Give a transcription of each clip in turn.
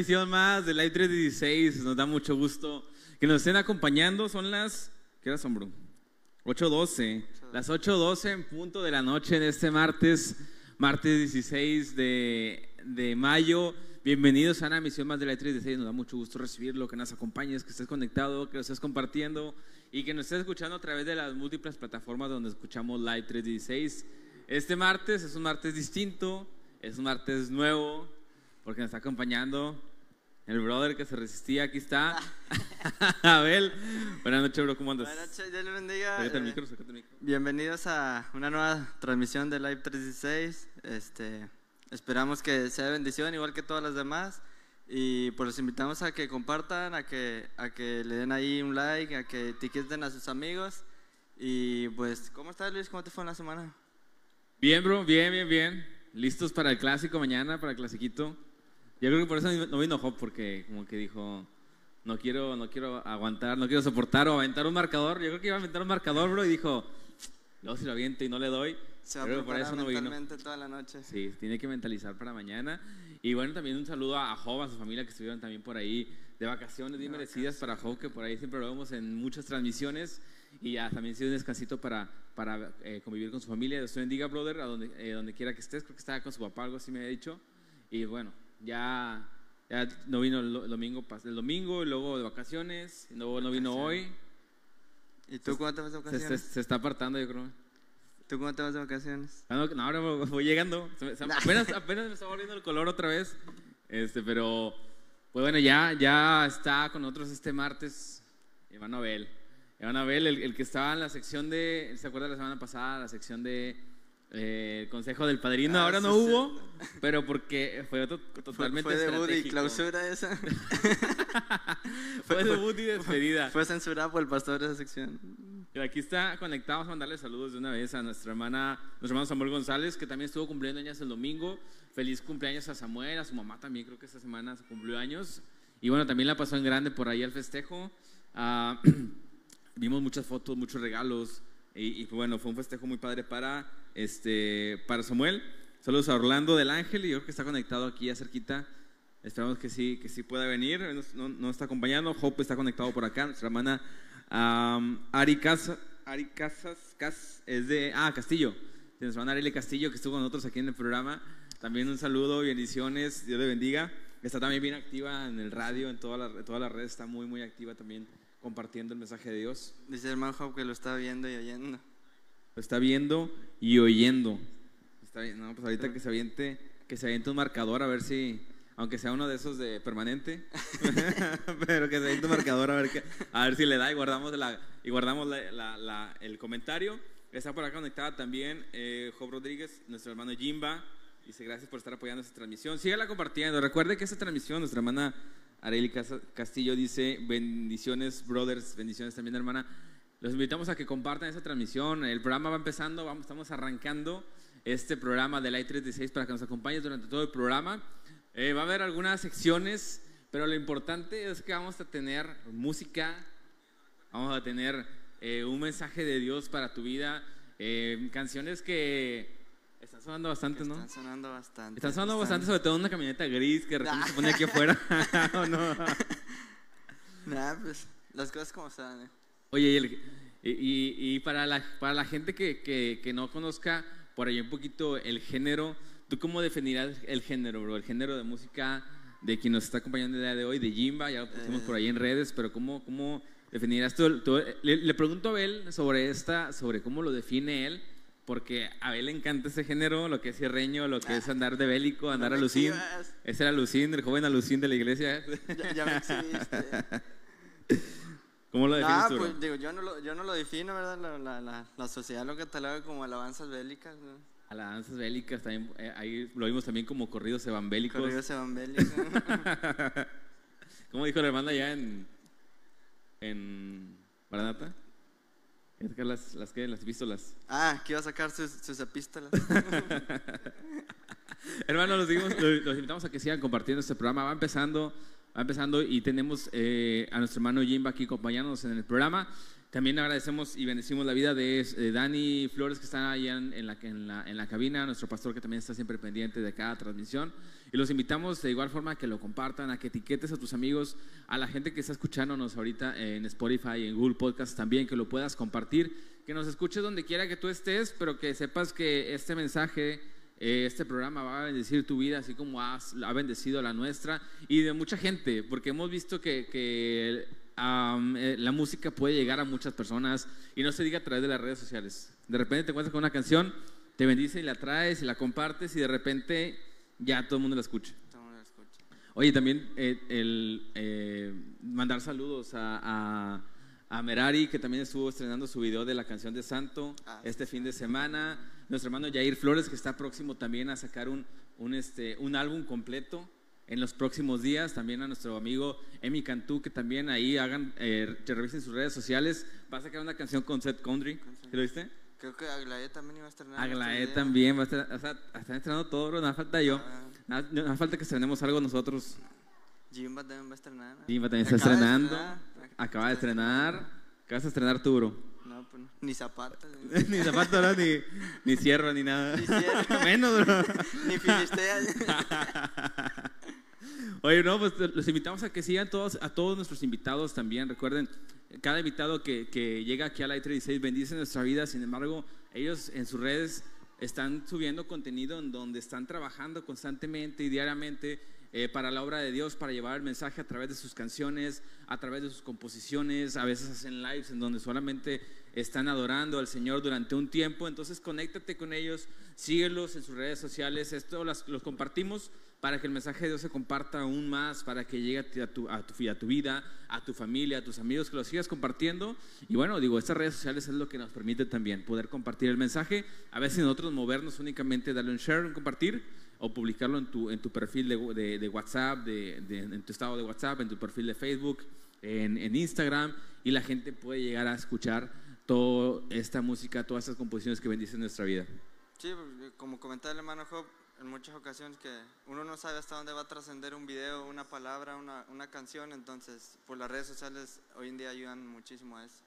emisión más de Live 316. Nos da mucho gusto que nos estén acompañando. Son las. ¿Qué horas son, bro? 8.12. Las 8.12 en punto de la noche de este martes, martes 16 de, de mayo. Bienvenidos a una emisión más de Live 316. Nos da mucho gusto recibirlo, que nos acompañes, que estés conectado, que lo estés compartiendo y que nos estés escuchando a través de las múltiples plataformas donde escuchamos Live 316. Este martes es un martes distinto, es un martes nuevo, porque nos está acompañando el brother que se resistía. Aquí está, Abel. Buenas noches, bro, ¿cómo andas? Buenas noches, Dios le bendiga. Sácate el Eh, micro, sácate el micro. Bienvenidos a una nueva transmisión de Live 316. Este, esperamos que sea de bendición igual que todas las demás. Y pues los invitamos a que compartan, a que, a que le den ahí un like, a que etiqueten a sus amigos. Y pues, ¿cómo estás Luis? ¿Cómo te fue en la semana? Bien, bro, bien, bien, bien. Listos para el clásico mañana, para el clasiquito. Yo creo que por eso no vino Job, porque como que dijo, no quiero, no quiero aguantar, no quiero soportar o aventar un marcador. Yo creo que iba a aventar un marcador, bro, y dijo, luego si lo aviento y no le doy. Se va a Creo que por eso no vino. toda la noche. Sí, tiene que mentalizar para mañana. Y bueno, también un saludo a Job, a su familia que estuvieron también por ahí de vacaciones bien merecidas para Job, que por ahí siempre lo vemos en muchas transmisiones. Y ya también sido un descansito para, para eh, convivir con su familia. Dios te bendiga, brother, a donde, eh, donde quiera que estés. Creo que estaba con su papá, algo así me ha dicho. Y bueno, ya, ya no vino el, el domingo, el domingo, y luego de vacaciones, y luego no vino hoy. ¿Y tú cómo te vas de Se, se- vacaciones? se está apartando, yo creo. ¿Tú cómo te vas de vacaciones? Ah, no, no, ahora voy- llegando. Se se- apenas, apenas me está volviendo el color otra vez. Este, pero, pues bueno, ya, ya está con nosotros este martes Iván Abel. Iván Abel, el, el que estaba en la sección de, ¿se acuerda la semana pasada? La sección de eh, el Consejo del Padrino. Ah, ahora no hubo, pero porque fue to- Fue, totalmente fue debut y clausura esa. Fue debut y despedida. Fue censurada por el pastor de esa sección. Y aquí está conectado, vamos a mandarle saludos de una vez a nuestra hermana, nuestro hermano Samuel González, que también estuvo cumpliendo años el domingo. Feliz cumpleaños a Samuel, a su mamá también, creo que esta semana se cumplió años. Y bueno, también la pasó en grande por ahí el festejo. Ah, vimos muchas fotos, muchos regalos. Y, y, bueno, fue un festejo muy padre para, este, para Samuel. Saludos a Orlando del Ángel, y yo creo que está conectado aquí ya cerquita. Esperamos que sí, que sí pueda venir. Nos, no, está acompañando. Hope está conectado por acá. Nuestra hermana am, Ari, Casa- Ari Casas Cas- es de ah, Castillo. De nuestra hermana Arely Castillo, que estuvo con nosotros aquí en el programa. También un saludo, bendiciones. Dios le bendiga. Está también bien activa en el radio, en todas las todas las redes. Está muy, muy activa también compartiendo el mensaje de Dios. Dice el hermano Job que lo está viendo y oyendo. Lo está viendo y oyendo. Está bien, no, pues ahorita que se aviente, que se aviente un marcador a ver si, aunque sea uno de esos de permanente, pero que se aviente un marcador a ver que, a ver si le da y guardamos la, y guardamos la- la- la- el comentario. Está por acá conectada también eh, Job Rodríguez, nuestro hermano Jimba. Dice gracias por estar apoyando esta transmisión. Sígala compartiendo. Recuerde que esta transmisión, nuestra hermana Arely Castillo dice bendiciones, brothers, bendiciones también, hermana. Los invitamos a que compartan esta transmisión. El programa va empezando, vamos, estamos arrancando este programa de Light 316 para que nos acompañes durante todo el programa. Eh, va a haber algunas secciones, pero lo importante es que vamos a tener música, vamos a tener eh, un mensaje de Dios para tu vida, eh, canciones que están sonando bastante, ¿no? Están sonando bastante. Están sonando Están- bastante, sobre todo en una camioneta gris que de repente se pone aquí afuera. ¿O no? Nah, pues, las cosas como están, ¿eh? Oye, y, el- y- y- y para, la, para la gente que, que- que no conozca por ahí un poquito el género, ¿tú cómo definirás el género, bro? El género de música de quien nos está acompañando el día de hoy, de Jimba, ya lo pusimos por ahí en redes, pero ¿cómo, cómo definirás tú? tú- le, le pregunto a Abel sobre esta, sobre cómo lo define él, porque a Abel le encanta ese género, lo que es cierreño, lo que es andar de bélico, andar No a me lucín. exhibas. Ese era Lucín, el joven Alucín de la iglesia. Ya, ya me exhibiste. ¿Cómo lo defines Ah, tú, pues digo, yo no lo, yo no lo defino, ¿verdad? La, la, la, la sociedad lo cataloga como alabanzas bélicas, ¿no? Alabanzas bélicas, también, eh, ahí lo vimos también como corridos evangélicos. Corridos evangélicos. ¿Cómo dijo la hermana allá en, en Maranata? Es que las, las que las pistolas. ah, que iba a sacar sus, sus epístolas. Hermanos, los- los invitamos a que sigan compartiendo este programa. Va empezando, va empezando y tenemos eh, a nuestro hermano Jimba aquí acompañándonos en el programa. También agradecemos y bendecimos la vida de eh, Dani Flores, que está ahí en, en la, en, la, en, la, cabina, nuestro pastor que también está siempre pendiente de cada transmisión. Y los invitamos de igual forma a que lo compartan, a que etiquetes a tus amigos, a la gente que está escuchándonos ahorita en Spotify en Google Podcast también, que lo puedas compartir, que nos escuches donde quiera que tú estés, pero que sepas que este mensaje este programa va a bendecir tu vida, así como ha bendecido la nuestra y de mucha gente, porque hemos visto que, que eh, la música puede llegar a muchas personas y no se diga a través de las redes sociales. De repente te encuentras con una canción, te bendice y la traes y la compartes y de repente ya todo el mundo la escucha. Oye, también eh, el mandar saludos a, a, Merari, que también estuvo estrenando su video de la canción de Santo ah, este fin de semana nuestro hermano Jair Flores, que está próximo también a sacar un, un, este, un álbum completo en los próximos días. También a nuestro amigo Emi Cantú, que también ahí hagan, eh, revisen sus redes sociales. Va a sacar una canción con Seth Country. ¿Lo viste? Creo que Aglaé también iba a estrenar. Aglaé también va a estar, o sea, están estrenando todo, bro. Nada falta yo. Ah. Nada, falta que estrenemos algo nosotros. Jimba también va a estrenar. Jimba también está estrenando. Acaba de estrenar. Acabas de estrenar tú, bro. Pues, ni zapatos. ni ni, ni cierro, ni nada. Ni cierro. Menos, bro. ni filistea. Oye, no, pues los invitamos a que sigan todos, a todos nuestros invitados también. Recuerden, cada invitado que, que llega aquí a la I36 bendice nuestra vida. Sin embargo, ellos en sus redes están subiendo contenido en donde están trabajando constantemente y diariamente eh, para la obra de Dios, para llevar el mensaje a través de sus canciones, a través de sus composiciones. A veces hacen lives en donde solamente están adorando al Señor durante un tiempo. Entonces, conéctate con ellos, síguelos en sus redes sociales. Esto los compartimos para que el mensaje de Dios se comparta aún más, para que llegue a tu, vida, a tu familia, a tus amigos, que lo sigas compartiendo. Y bueno, digo, estas redes sociales es lo que nos permite también poder compartir el mensaje. A veces nosotros movernos únicamente, darle un share, un compartir, o publicarlo en tu, en tu perfil de, WhatsApp, de, en tu estado de WhatsApp, en tu perfil de Facebook, en Instagram, y la gente puede llegar a escuchar toda esta música, todas estas composiciones que bendicen nuestra vida. Sí, como comentaba el hermano Job, en muchas ocasiones que uno no sabe hasta dónde va a trascender un video, una palabra, una, una, canción, entonces por las redes sociales hoy en día ayudan muchísimo a eso.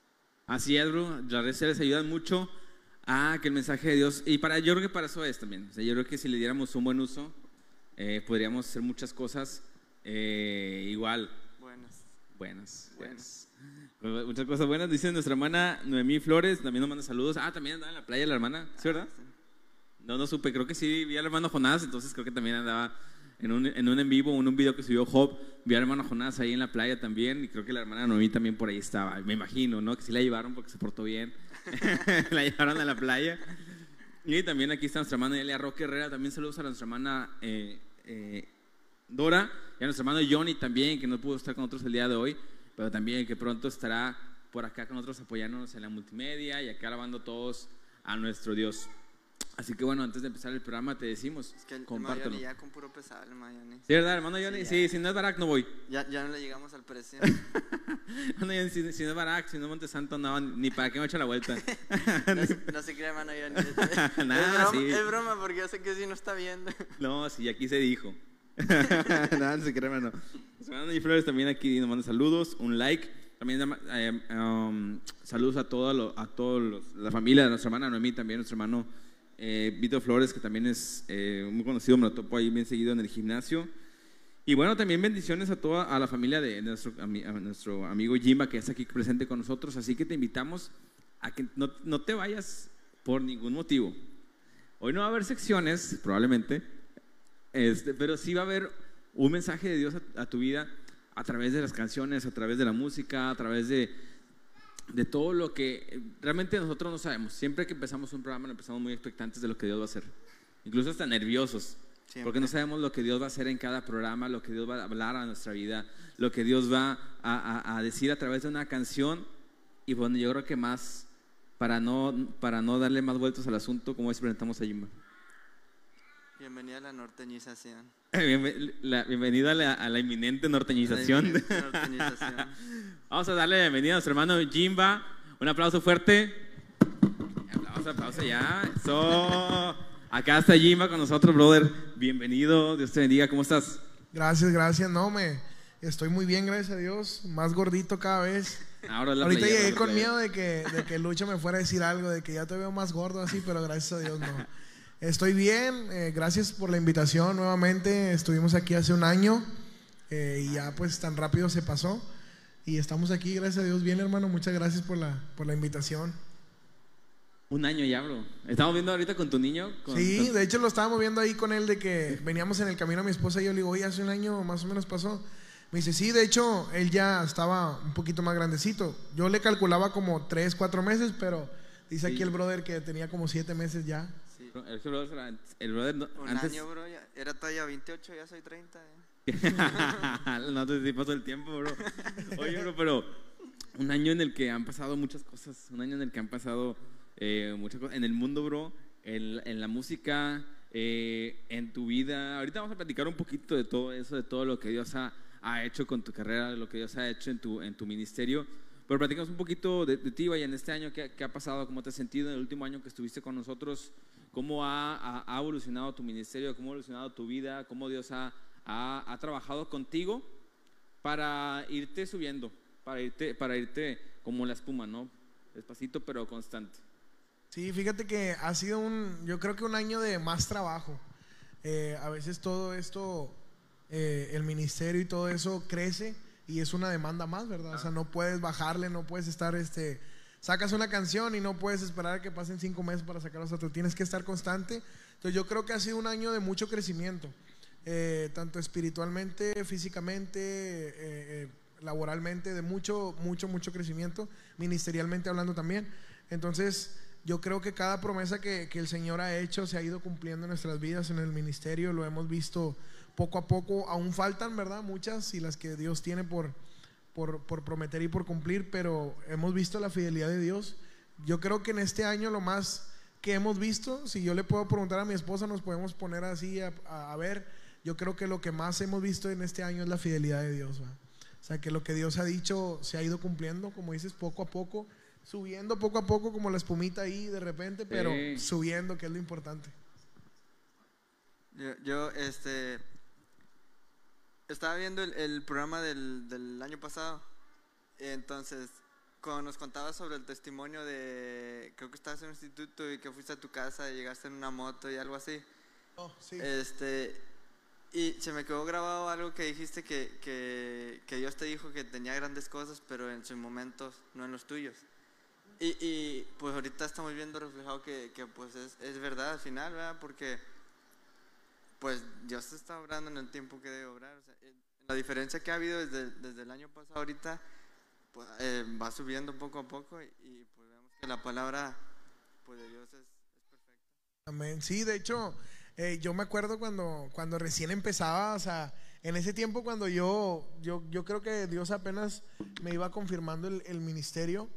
Así es, bro, las redes sociales ayudan mucho a que el mensaje de Dios, y para, yo creo que para eso es también, o sea, yo creo que si le diéramos un buen uso, eh, podríamos hacer muchas cosas eh, igual. Buenas. Buenas, buenas. Muchas cosas buenas, dice nuestra hermana Noemí Flores, también nos manda saludos. Ah, también andaba en la playa la hermana, ¿sí, verdad? Ah, no, no supe, creo que sí, vi al hermano Jonás, entonces creo que también andaba en un en, un en vivo, en un video que subió Job, vi al hermano Jonás ahí en la playa también, y creo que la hermana Noemí también por ahí estaba, me imagino, ¿no? Que sí la llevaron porque se portó bien, la llevaron a la playa. Y también aquí está nuestra hermana Elia Roque Herrera, también saludos a nuestra hermana eh, eh, Dora, y a nuestro hermano Johnny también, que no pudo estar con nosotros el día de hoy, pero también que pronto estará por acá con nosotros apoyándonos en la multimedia y acá alabando todos a nuestro Dios. Así que bueno, antes de empezar el programa te decimos, es que el compártelo. ya con puro pesado, el Mayoni. Sí, ¿verdad, hermano Johnny? Sí, si no es Barak no voy. Ya, ya no le llegamos al precio. no, si, si, no es Barak, si no es Montesanto, no, ni para qué me echa la vuelta. no, se, cree, hermano Johnny. Nada, es, broma, sí. es broma, porque yo sé que sí no está viendo. no, sí, aquí se dijo. Nada, no se hermano. Hermano y Flores también aquí nos manda saludos, un like. También eh, um, saludos a toda a todos la familia de nuestra hermana Noemí, también nuestro hermano eh, Vito Flores, que también es eh, muy conocido, me lo topo ahí bien seguido en el gimnasio. Y bueno, también bendiciones a toda a la familia de nuestro, a, nuestro amigo Jimba, que está aquí presente con nosotros. Así que te invitamos a que no, no, te vayas por ningún motivo. Hoy no va a haber secciones, probablemente, este, pero sí va a haber un mensaje de Dios a tu vida a través de las canciones, a través de la música, a través de, de todo lo que realmente nosotros no sabemos. Siempre que empezamos un programa empezamos muy expectantes de lo que Dios va a hacer. Incluso hasta nerviosos. Porque no sabemos lo que Dios va a hacer en cada programa, lo que Dios va a hablar a nuestra vida, lo que Dios va a, a, decir a través de una canción. Y bueno, yo creo que más, para no, para no darle más vueltas al asunto, como es presentamos a Jimba. Bienvenida a la norteñización. bienvenida a la, a la inminente norteñización. Vamos a darle la bienvenida a nuestro hermano Jimba. Un aplauso fuerte. Aplauso, aplauso ya. Acá está Jimba con nosotros, brother. Bienvenido. Dios te bendiga. ¿Cómo estás? Gracias, gracias. No, me estoy muy bien, gracias a Dios. Más gordito cada vez. Ahora la Ahorita llegué con miedo de que, de que Lucho me fuera a decir algo, de que ya te veo más gordo así, pero gracias a Dios no. Estoy bien, eh, gracias por la invitación nuevamente. Estuvimos aquí hace un año eh, y ya pues tan rápido se pasó. Y estamos aquí, gracias a Dios, bien hermano. Muchas gracias por la, por la invitación. Un año ya, bro. Estamos viendo ahorita con tu niño. con- Sí, de hecho lo estábamos viendo ahí con él de que veníamos en el camino a mi esposa y yo le digo, oye, hace un año más o menos pasó. Me dice, sí, de hecho, él ya estaba un poquito más grandecito. Yo le calculaba como tres, cuatro meses, pero dice Sí. aquí el brother que tenía como siete meses ya. El brother, el brother no- Un antes. año, bro, ya- era talla 28, ya soy 30. eh. no te sí pasó el tiempo, bro. Oye, bro, pero un año en el que han pasado muchas cosas. Un año en el que han pasado eh, muchas cosas. En el mundo, bro. En, en la música. eh, en tu vida. Ahorita vamos a platicar un poquito de todo eso, de todo lo que Dios ha, ha hecho con tu carrera, de lo que Dios ha hecho en tu, en tu ministerio. Pero platicamos un poquito de, de ti, vaya, en este año, ¿qué, qué ha pasado? ¿Cómo te has sentido en el último año que estuviste con nosotros? ¿Cómo ha, ha- ha evolucionado tu ministerio? ¿Cómo ha evolucionado tu vida? ¿Cómo Dios ha, ha, trabajado contigo para irte subiendo? Para irte, para irte como la espuma, ¿no? Despacito, pero constante. Sí, fíjate que ha sido un, yo creo que un año de más trabajo. Eh, a veces todo esto, eh, el ministerio y todo eso crece y es una demanda más, ¿verdad? O sea, no puedes bajarle, no puedes estar, este, sacas una canción y no puedes esperar a que pasen cinco meses para sacar otra, tienes que estar constante. Entonces yo creo que ha sido un año de mucho crecimiento, eh, tanto espiritualmente, físicamente, eh, eh, laboralmente, de mucho, mucho, mucho crecimiento, ministerialmente hablando también. Entonces, yo creo que cada promesa que, que el Señor ha hecho se ha ido cumpliendo en nuestras vidas, en el ministerio, lo hemos visto poco a poco. Aún faltan, ¿verdad? Muchas y las que Dios tiene por, por, por prometer y por cumplir, pero hemos visto la fidelidad de Dios. Yo creo que en este año lo más que hemos visto, si yo le puedo preguntar a mi esposa, nos podemos poner así a, a- a ver, yo creo que lo que más hemos visto en este año es la fidelidad de Dios. ¿va? O sea, que lo que Dios ha dicho se ha ido cumpliendo, como dices, poco a poco, subiendo poco a poco como la espumita ahí de repente, pero Sí. subiendo, que es lo importante. Yo, yo, este, estaba viendo el, el programa del, del año pasado. Entonces, cuando nos contabas sobre el testimonio de, creo que estabas en un instituto y que fuiste a tu casa y llegaste en una moto y algo así. Oh, sí. Este, y se me quedó grabado algo que dijiste que, que, que Dios te dijo que tenía grandes cosas, pero en sus momentos, no en los tuyos. Y, y, pues ahorita estamos viendo reflejado que, que, pues es, es verdad al final, ¿verdad? Porque pues Dios está obrando en el tiempo que debe obrar. O sea, eh, la diferencia que ha habido desde, desde el año pasado ahorita pues, eh, va subiendo poco a poco y, y, pues vemos que la palabra pues, de Dios es, es perfecta. Amén. Sí, de hecho, eh, yo me acuerdo cuando, cuando recién empezaba, o sea, en ese tiempo cuando yo, yo, yo creo que Dios apenas me iba confirmando el, el ministerio,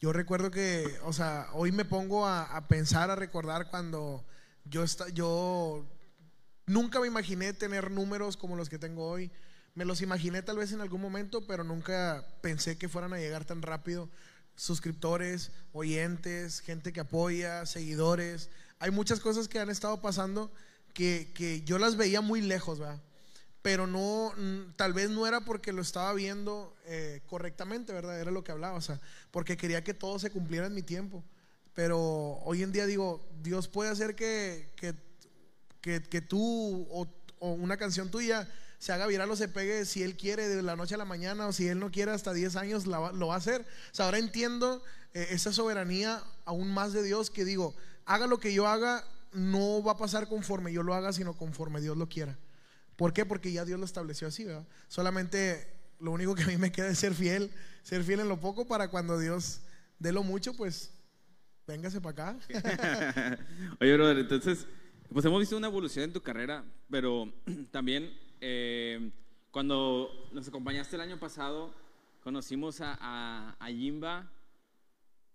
yo recuerdo que, o sea, hoy me pongo a, a pensar, a recordar cuando yo, esta- yo nunca me imaginé tener números como los que tengo hoy. Me los imaginé tal vez en algún momento, pero nunca pensé que fueran a llegar tan rápido. Suscriptores, oyentes, gente que apoya, seguidores. Hay muchas cosas que han estado pasando que, que yo las veía muy lejos, ¿verdad? Pero no, tal vez no era porque lo estaba viendo eh, correctamente, ¿verdad? Era lo que hablaba, o sea, porque quería que todo se cumpliera en mi tiempo. Pero hoy en día digo, Dios puede hacer que, que que, que tú o, una canción tuya se haga viral o se pegue si él quiere de la noche a la mañana o si él no quiere hasta 10 años lo va a hacer. O sea, ahora entiendo eh, esa soberanía aún más de Dios que digo, haga lo que yo haga, no va a pasar conforme yo lo haga, sino conforme Dios lo quiera. ¿Por qué? Porque ya Dios lo estableció así, ¿verdad? Solamente lo único que a mí me queda es ser fiel, ser fiel en lo poco para cuando Dios dé lo mucho, pues véngase para acá. Oye, brother, entonces, pues hemos visto una evolución en tu carrera, pero también eh, cuando nos acompañaste el año pasado, conocimos a, a, a Jimba,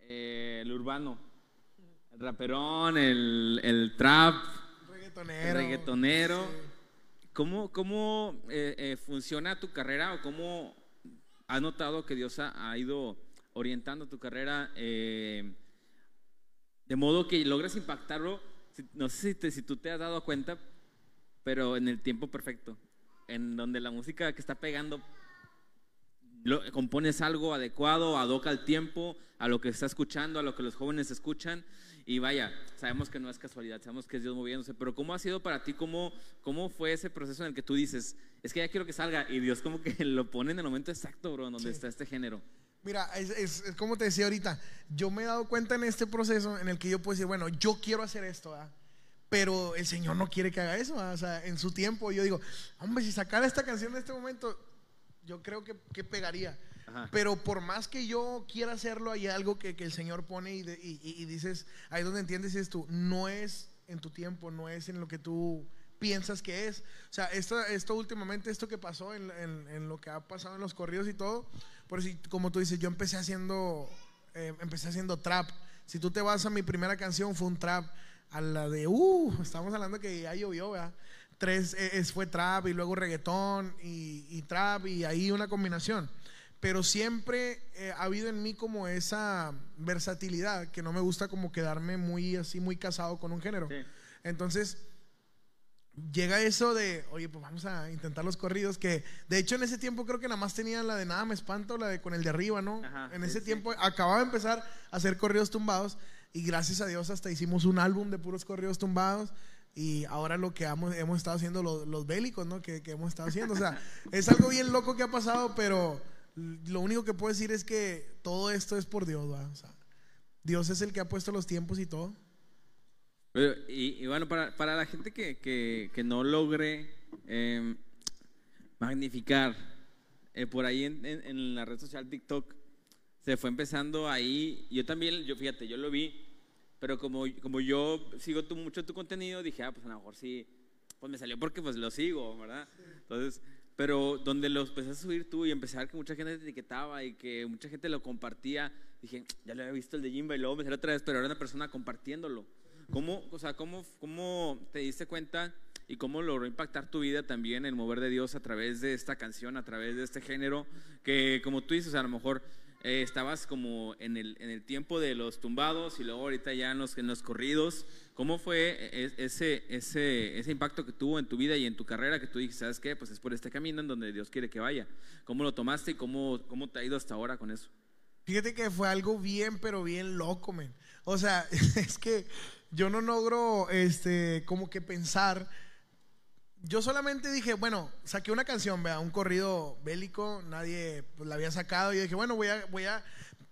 eh, el urbano, el raperón, el, el trap, Reggaetonero. el reggaetonero. Sí. ¿Cómo, cómo eh, funciona tu carrera o cómo has notado que Dios ha, ha ido orientando tu carrera de modo que logres impactarlo? No sé si, te- si tú te has dado cuenta, pero en el tiempo perfecto, en donde la música que está pegando lo, compones algo adecuado, adoca al tiempo, a lo que está escuchando, a lo que los jóvenes escuchan. Y vaya, sabemos que no es casualidad, sabemos que es Dios moviéndose, pero ¿cómo ha sido para ti? ¿Cómo, cómo fue ese proceso en el que tú dices, es que ya quiero que salga y Dios como que lo pone en el momento exacto, bro, donde está este género? Mira, es, es, como te decía ahorita, yo me he dado cuenta en este proceso en el que yo puedo decir, bueno, yo quiero hacer esto, pero el Señor no quiere que haga eso, o sea, en su tiempo yo digo, hombre, si sacara esta canción en este momento, yo creo que, que pegaría. Pero por más que yo quiera hacerlo, hay algo que, que el Señor pone y, y, y, dices, ahí donde entiendes es tú, no es en tu tiempo, no es en lo que tú piensas que es. O sea, esto, esto últimamente, esto que pasó en, en, en lo que ha pasado en los corridos y todo, por si, como tú dices, yo empecé haciendo, eh, empecé haciendo trap. Si tú te vas a mi primera canción, fue un trap. A la de, uh, estamos hablando que ya llovió, ¿verdad? Tres eh, es, fue trap y luego reggaetón y, y trap y ahí una combinación pero siempre eh, ha habido en mí como esa versatilidad que no me gusta como quedarme muy así, muy casado con un género. Entonces, llega eso de, oye, pues vamos a intentar los corridos, que de hecho en ese tiempo creo que nada más tenía la de Nada me espanto, la de con el de arriba, ¿no? en ese tiempo acababa de empezar a hacer corridos tumbados y gracias a Dios hasta hicimos un álbum de puros corridos tumbados. Y ahora lo que hemos, hemos estado haciendo los, los bélicos, ¿no? Que, que hemos estado haciendo. O sea, es algo bien loco que ha pasado, pero lo único que puedo decir es que todo esto es por Dios, Dios es el que ha puesto los tiempos y todo. Y, bueno, para, para, la gente que, que, no logre em, magnificar, eh, por ahí en, en, la red social TikTok, se fue empezando ahí. Yo también, yo fíjate, yo lo vi, pero como, como yo sigo tu, mucho tu contenido, dije, ah, pues a lo mejor sí, pues me salió porque pues lo sigo, ¿verdad? Entonces, pero donde lo empezaste a subir tú y empezar a ver que mucha gente te etiquetaba y que mucha gente lo compartía, dije, ya lo había visto el de Jimba y luego me salió otra vez, pero era una persona compartiéndolo. ¿Cómo, o sea, cómo, cómo te diste cuenta y cómo logró impactar tu vida también el mover de Dios a través de esta canción, a través de este género? Que como tú dices, a lo mejor eh, estabas como en el, en el tiempo de los tumbados y luego ahorita ya en los, en los corridos. ¿Cómo fue e, ese, ese, ese impacto que tuvo en tu vida y en tu carrera que tú dijiste, ¿sabes qué? Pues es por este camino en donde Dios quiere que vaya. ¿Cómo lo tomaste y cómo, cómo te ha ido hasta ahora con eso? Fíjate que fue algo bien, pero bien loco, men. O sea, es que yo no logro, este, como que pensar. Yo solamente dije, bueno, saqué una canción, vea, un corrido bélico, nadie pues, la había sacado. Y dije, bueno, voy a, voy a,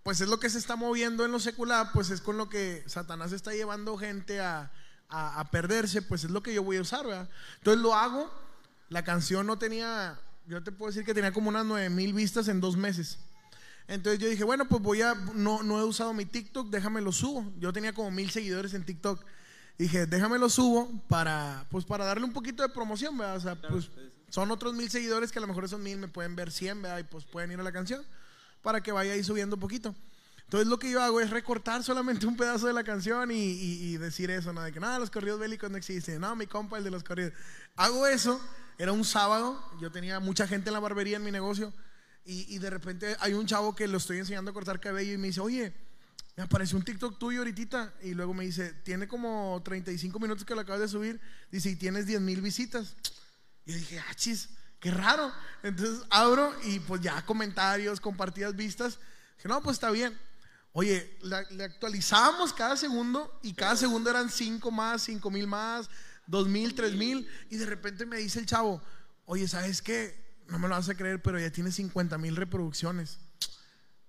pues es lo que se está moviendo en lo secular, pues es con lo que Satanás está llevando gente a, perderse, pues es lo que yo voy a usar, ¿verdad? Entonces lo hago, la canción no tenía, yo te puedo decir que tenía como unas 9 mil vistas en dos meses. Entonces yo dije, bueno, pues voy a, no, no he usado mi TikTok, déjame lo subo. Yo tenía como mil seguidores en TikTok. Dije, déjame lo subo para, pues para darle un poquito de promoción, ¿verdad? O sea, pues son otros mil seguidores que a lo mejor esos mil me pueden ver 100, ¿verdad? Y pues pueden ir a la canción para que vaya ahí subiendo un poquito. Entonces lo que yo hago es recortar solamente un pedazo de la canción y, decir eso, ¿no? De que nada, los corridos bélicos no existen. No, mi compa, el de los corridos. Hago eso, era un sábado, yo tenía mucha gente en la barbería en mi negocio y, de repente hay un chavo que lo estoy enseñando a cortar cabello y me dice, oye, me apareció un TikTok tuyo ahorita y luego me dice, tiene como 35 minutos que lo acabas de subir, dice, y tienes 10 mil visitas. Y yo dije, ah, chis, qué raro. Entonces abro y pues ya comentarios, compartidas vistas. Dije, no, pues está bien. Oye, le actualizábamos cada segundo y cada segundo eran 5 más, 5 mil más, 2 mil, 3 mil. Y de repente me dice el chavo, oye, ¿sabes qué? No me lo vas a creer, pero ya tiene 50 mil reproducciones.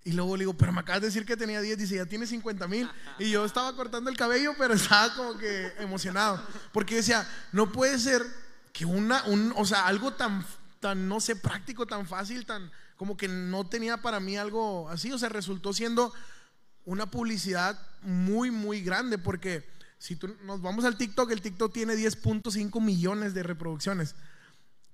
Y luego le digo, pero me acabas de decir que tenía 10. Dice, ya tiene 50 mil. Y yo estaba cortando el cabello, pero estaba como que emocionado. Porque decía, no puede ser que una, un, o sea, algo tan tan, no sé, práctico, tan fácil, tan como que no tenía para mí algo así. O sea, resultó siendo una publicidad muy, muy grande porque si tú, nos vamos al TikTok, el TikTok tiene 10.5 millones de reproducciones.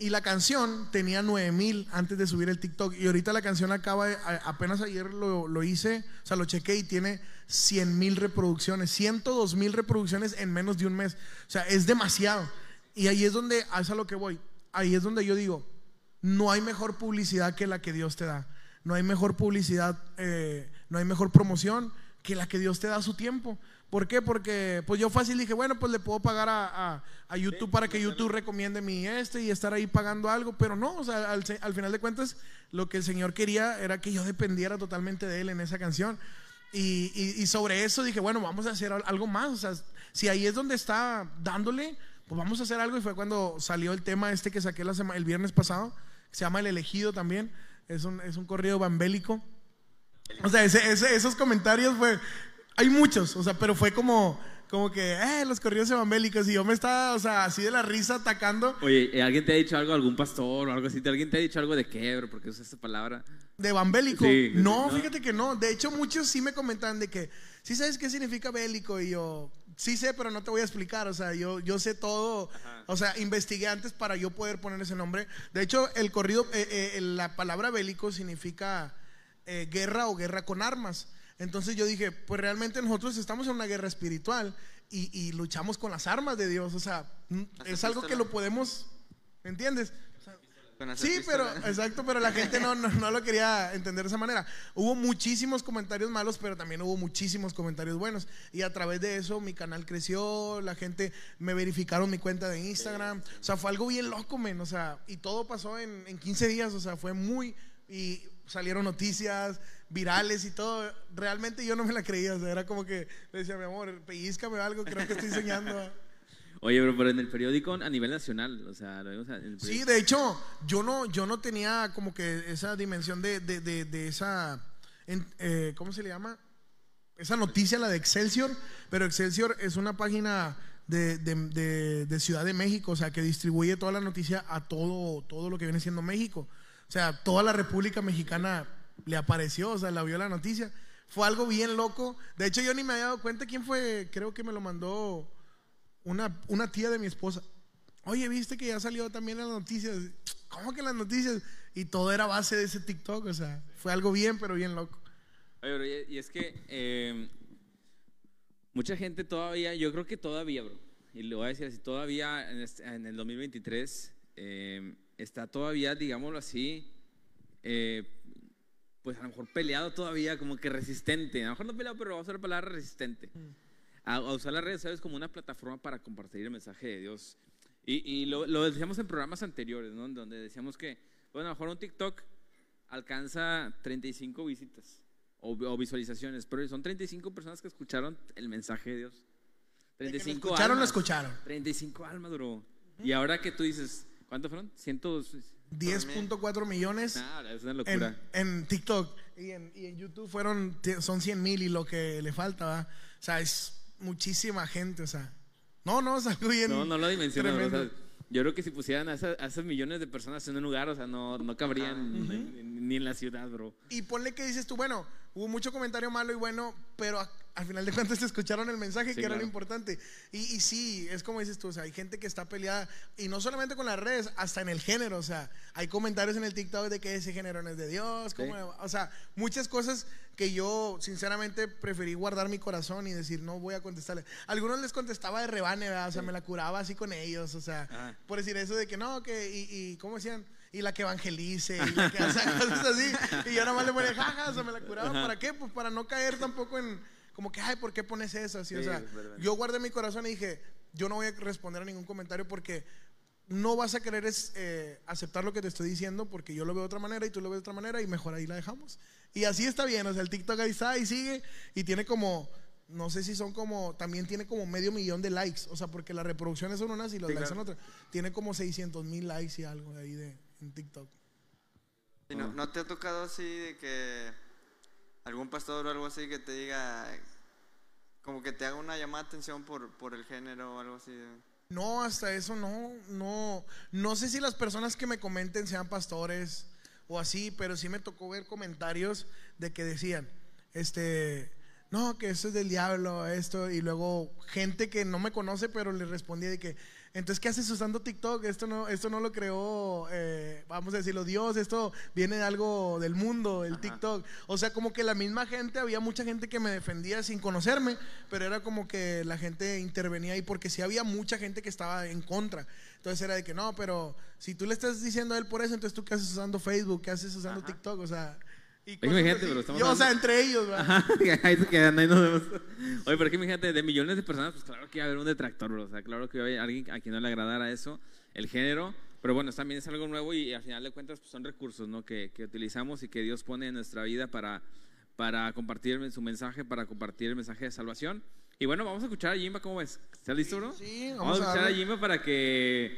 Y la canción tenía 9 mil antes de subir el TikTok. Y ahorita la canción acaba, apenas ayer lo, lo, hice, o sea, lo chequé y tiene 100 mil reproducciones, 102 mil reproducciones en menos de un mes. O sea, es demasiado. Y ahí es donde, es a lo que voy. Ahí es donde yo digo, no hay mejor publicidad que la que Dios te da. No hay mejor publicidad, eh, no hay mejor promoción que la que Dios te da a su tiempo. ¿Por qué? Porque pues yo fácil dije, bueno, pues le puedo pagar a, a- a YouTube para que YouTube recomiende mi este y estar ahí pagando algo, pero no, o sea, al, final de cuentas lo que el Señor quería era que yo dependiera totalmente de Él en esa canción. Y, y- y sobre eso dije, bueno, vamos a hacer al- algo más, o sea, si ahí es donde está dándole, pues vamos a hacer algo y fue cuando salió el tema este que saqué la el viernes pasado, que se llama El Elegido también, es un, es un corrido bambélico. O sea, ese- ese- esos comentarios fue. Hay muchos, o sea, pero fue como, como que, eh, los corridos evangélicos. Y yo me estaba, o sea, así de la risa atacando Oye, ¿eh, ¿alguien te ha dicho algo, algún pastor o algo así? ¿Alguien te ha dicho algo de qué, bro? Porque usas esta palabra. de evangélico. Sí, no, no. fíjate que no. De hecho, muchos sí me comentan de que, sí sabes qué significa bélico. Y yo, sí sé, pero no te voy a explicar. O sea, yo, yo sé todo. O sea, investigué antes para yo poder poner ese nombre. De hecho, el corrido, eh, eh, la palabra bélico significa eh, guerra o guerra con armas. Entonces yo dije, pues realmente nosotros estamos en una guerra espiritual y, y luchamos con las armas de Dios. O sea, es algo que lo podemos, ¿me entiendes? Sí, pero, exacto, pero la gente no, no, no lo quería entender de esa manera. Hubo muchísimos comentarios malos, pero también hubo muchísimos comentarios buenos. Y a través de eso mi canal creció, la gente me verificaron mi cuenta de Instagram. O sea, fue algo bien loco, men. O sea, y todo pasó en, en 15 días. O sea, fue muy. Y salieron noticias virales y todo. Realmente yo no me la creía. O sea, era como que le decía, mi amor, pellizcame algo, creo que estoy soñando. Oye, bro, pero en el periódico a nivel nacional, o sea, lo en el Sí, de hecho, yo no, yo no tenía como que esa dimensión de, de, de- de esa, en- eh, ¿cómo se le llama? Esa noticia, la de Excelsior, pero Excelsior es una página de, de- de- de Ciudad de México, o sea, que distribuye toda la noticia a todo, todo lo que viene siendo México. O sea, toda la República Mexicana le apareció, o sea, la vio la noticia. Fue algo bien loco. De hecho, yo ni me había dado cuenta quién fue, creo que me lo mandó una, una tía de mi esposa. Oye, viste que ya salió también las noticias. ¿Cómo que las noticias? Y todo era base de ese TikTok, o sea, fue algo bien, pero bien loco. Y es que eh, mucha gente todavía, yo creo que todavía, bro, y le voy a decir así, todavía en, el 2023 eh, está todavía, digámoslo así, eh, pues a lo mejor peleado todavía, como que resistente. A lo mejor no peleado, pero vamos a usar la palabra resistente. A, a usar las redes sociales como una plataforma para compartir el mensaje de Dios. Y, y lo, lo decíamos en programas anteriores, ¿no? Donde decíamos que, bueno, a lo mejor un TikTok alcanza 35 visitas o, o visualizaciones, pero son 35 personas que escucharon el mensaje de Dios. De que lo 35 escucharon, lo almas. escucharon. 35 almas, bro. Y ahora que tú dices, ¿cuántos fueron? Cientos. 10.4 millones Ah, es una en, locura. en TikTok y en, y en YouTube fueron, son 100 mil y lo que le falta, ¿va? O sea, es muchísima gente, o sea. No, no, es algo bien. No, no lo dimensiono. bro, o sea, yo creo que si pusieran a, esas- a esos millones de personas en un lugar, o sea, no, no cabrían ni- ni, ni en la ciudad, bro. Y ponle que dices tú, bueno, hubo mucho comentario malo y bueno, pero a- al final de cuentas escucharon el mensaje, Sí, que era lo claro. importante. Y, y sí, es como dices tú, o sea, hay gente que está peleada, y no solamente con las redes, hasta en el género, o sea, hay comentarios en el TikTok de que ese género no es de Dios, Sí. o sea, muchas cosas que yo sinceramente preferí guardar mi corazón y decir, no voy a contestarle. Algunos les contestaba de rebane, ¿verdad? o sea, me la curaba así con ellos, o sea, Ajá. por decir eso de que no, que, y, y ¿cómo decían? Y la que evangelice, y la que, sea, cosas así. Y yo nada más le ponía jaja, o sea, me la curaba. ¿Para qué? Pues para no caer tampoco en, como que, ay, ¿por qué pones eso? Así, o sea, verdad. yo guardé mi corazón y dije, yo no voy a responder a ningún comentario porque no vas a querer es, eh, aceptar lo que te estoy diciendo porque yo lo veo de otra manera y tú lo ves de otra manera y mejor ahí la dejamos. Y así está bien, o sea, el TikTok ahí está y sigue y tiene como, no sé si son como, también tiene como medio millón de likes, o sea, porque las reproducciones son unas y los Sí, likes claro. son otras. Tiene como 600 mil likes y algo ahí de, en TikTok. ¿Y no, no te ha tocado así de que algún pastor o algo así que te diga, como que te haga una llamada de atención por, por el género o algo así? No, hasta eso no, no, no sé si las personas que me comenten sean pastores o así, pero sí me tocó ver comentarios de que decían, este, no, que esto es del diablo, esto, y luego gente que no me conoce, pero le respondía de que, entonces, ¿qué haces usando TikTok? Esto no, esto no lo creó, eh, vamos a decirlo, Dios, esto viene de algo del mundo, el TikTok. O sea, como que la misma gente, había mucha gente que me defendía sin conocerme, pero era como que la gente intervenía ahí, porque sí había mucha gente que estaba en contra. Entonces era de que no, pero si tú le estás diciendo a él por eso, entonces tú qué haces usando Facebook, qué haces usando Ajá. TikTok, o sea, Y Oye, imagínate, pero estamos Yo, o sea, hablando- entre ellos. Ajá, ahí se quedan, ahí nos vemos. Oye, pero es que imagínate, de millones de personas, pues claro que iba a haber un detractor, bro. O sea, claro que iba a haber alguien a quien no le agradara eso, el género. Pero bueno, también es algo nuevo y, al final de cuentas pues, son recursos, ¿no? Que, que utilizamos y que Dios pone en nuestra vida para, para compartir su mensaje, para compartir el mensaje de salvación. Y bueno, vamos a escuchar a Jimba, ¿cómo ves? ¿Estás listo, bro? Sí, Vamos, vamos a a escuchar a darle. Jimba para que,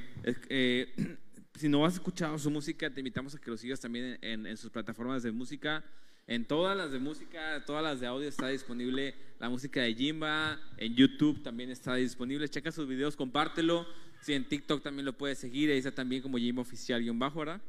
eh, si no has escuchado su música, te invitamos a que lo sigas también en, en sus plataformas de música. En todas las de música, todas las de audio está disponible la música de Jimba. En YouTube también está disponible. Checa sus videos, compártelo. Si en TikTok también lo puedes seguir, ahí está también como Jimba Oficial guion bajo, ¿verdad?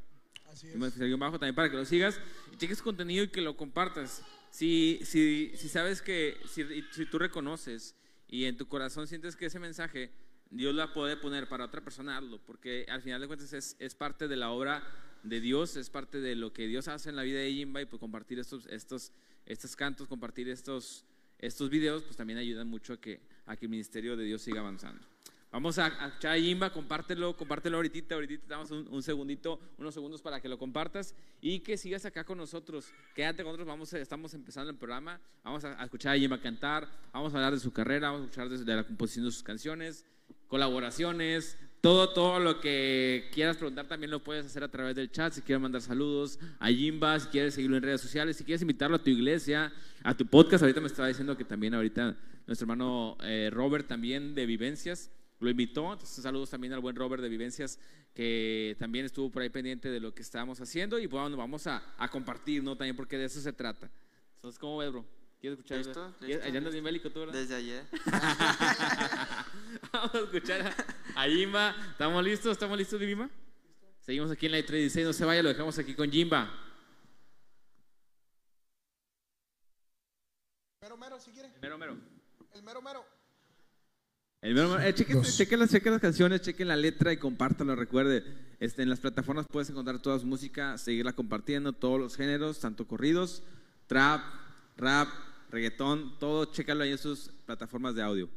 Así es. Jimba Oficial guion bajo también para que lo sigas y cheques contenido y que lo compartas. Si, si, si sabes que, si, si tú reconoces y en tu corazón sientes que ese mensaje Dios la puede poner para otra persona, hazlo, porque al final de cuentas es, es parte de la obra de Dios, es parte de lo que Dios hace en la vida de Jimba y pues compartir estos, estos, estos cantos, compartir estos, estos videos, pues también ayudan mucho a que, a que el ministerio de Dios siga avanzando. Vamos a, a echar a Jimba, compártelo, compártelo ahorita, ahorita damos un, un segundito, unos segundos para que lo compartas y que sigas acá con nosotros. Quédate con nosotros, vamos, estamos empezando el programa, vamos a, a escuchar a Jimba cantar, vamos a hablar de su carrera, vamos a escuchar de la composición de sus canciones, colaboraciones, todo, todo lo que quieras preguntar también lo puedes hacer a través del chat, si quieres mandar saludos a Jimba, si quieres seguirlo en redes sociales, si quieres invitarlo a tu iglesia, a tu podcast, ahorita me estaba diciendo que también ahorita nuestro hermano eh, Robert también de Vivencias lo invitó, entonces saludos también al buen Robert de Vivencias que también estuvo por ahí pendiente de lo que estábamos haciendo y bueno, vamos a, a compartir, ¿no? También porque de eso se trata. Entonces, ¿cómo ves, bro? ¿Quieres escuchar? Listo, ¿Ya- listo, ¿Ya andas bien bélico tú, verdad? Desde ayer. Vamos a escuchar a, a Jimba. ¿Estamos listos? ¿Estamos listos, Jimba? Seguimos aquí en la I-36, no se vaya, lo dejamos aquí con Jimba. Mero, mero, si quiere. Mero, mero. El mero, mero. El mero, mero. Eh, chequen las, chequen las canciones, chequen la letra y compártanlo. Recuerde, este, en las plataformas puedes encontrar toda su música, seguirla compartiendo, todos los géneros, tanto corridos, trap, rap, reggaetón, todo, chécalo ahí en sus plataformas de audio.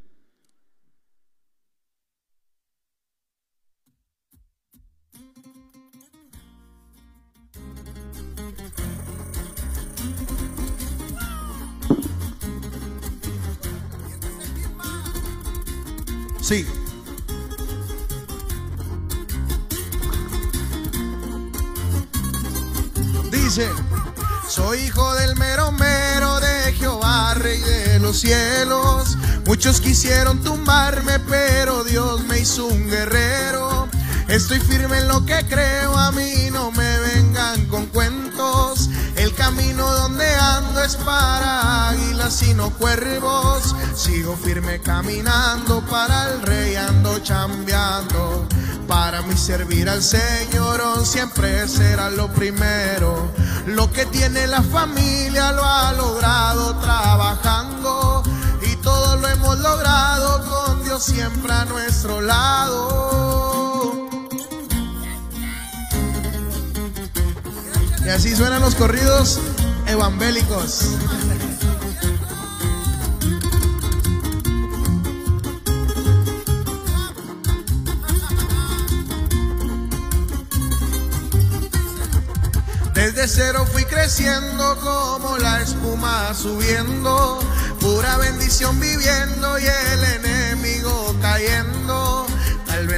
Sí. Dice, soy hijo del mero mero de Jehová, rey de los cielos. Muchos quisieron tumbarme, pero Dios me hizo un guerrero. Estoy firme en lo que creo, a mí no me vengan con cuentos. El camino donde ando es para águilas y no cuervos. Sigo firme caminando para el rey, ando chambeando. Para mí servir al Señor oh, siempre será lo primero. Lo que tiene la familia lo ha logrado trabajando. Y todo lo hemos logrado con Dios siempre a nuestro lado. Y así suenan los corridos evangélicos. Desde cero fui creciendo como la espuma subiendo, pura bendición viviendo y el enemigo cayendo.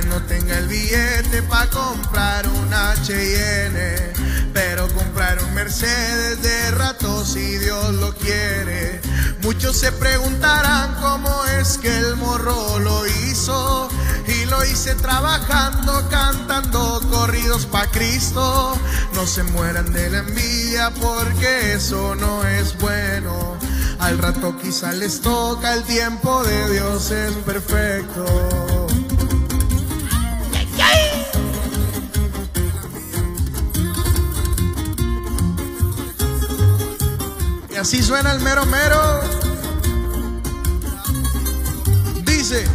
No tenga el billete para comprar un H&N, pero comprar un Mercedes de rato si Dios lo quiere. Muchos se preguntarán cómo es que el morro lo hizo y lo hice trabajando, cantando corridos pa' Cristo. No se mueran de la envidia porque eso no es bueno. Al rato quizá les toca, el tiempo de Dios es perfecto. Así suena el mero mero. Dice,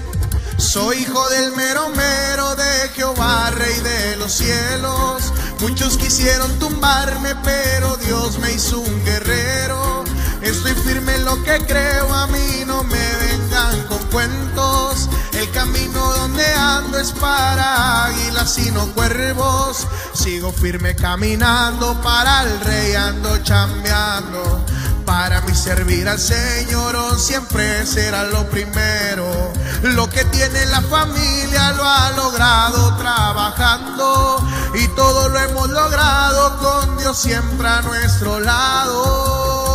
soy hijo del mero mero de Jehová, rey de los cielos. Muchos quisieron tumbarme, pero Dios me hizo un guerrero. Estoy firme en lo que creo, a mí no me vengan con cuentos. El camino donde ando es para águilas y no cuervos. Sigo firme caminando para el rey, ando chambeando. Para mí servir al Señor oh, siempre será lo primero. Lo que tiene la familia lo ha logrado trabajando y todo lo hemos logrado con Dios siempre a nuestro lado.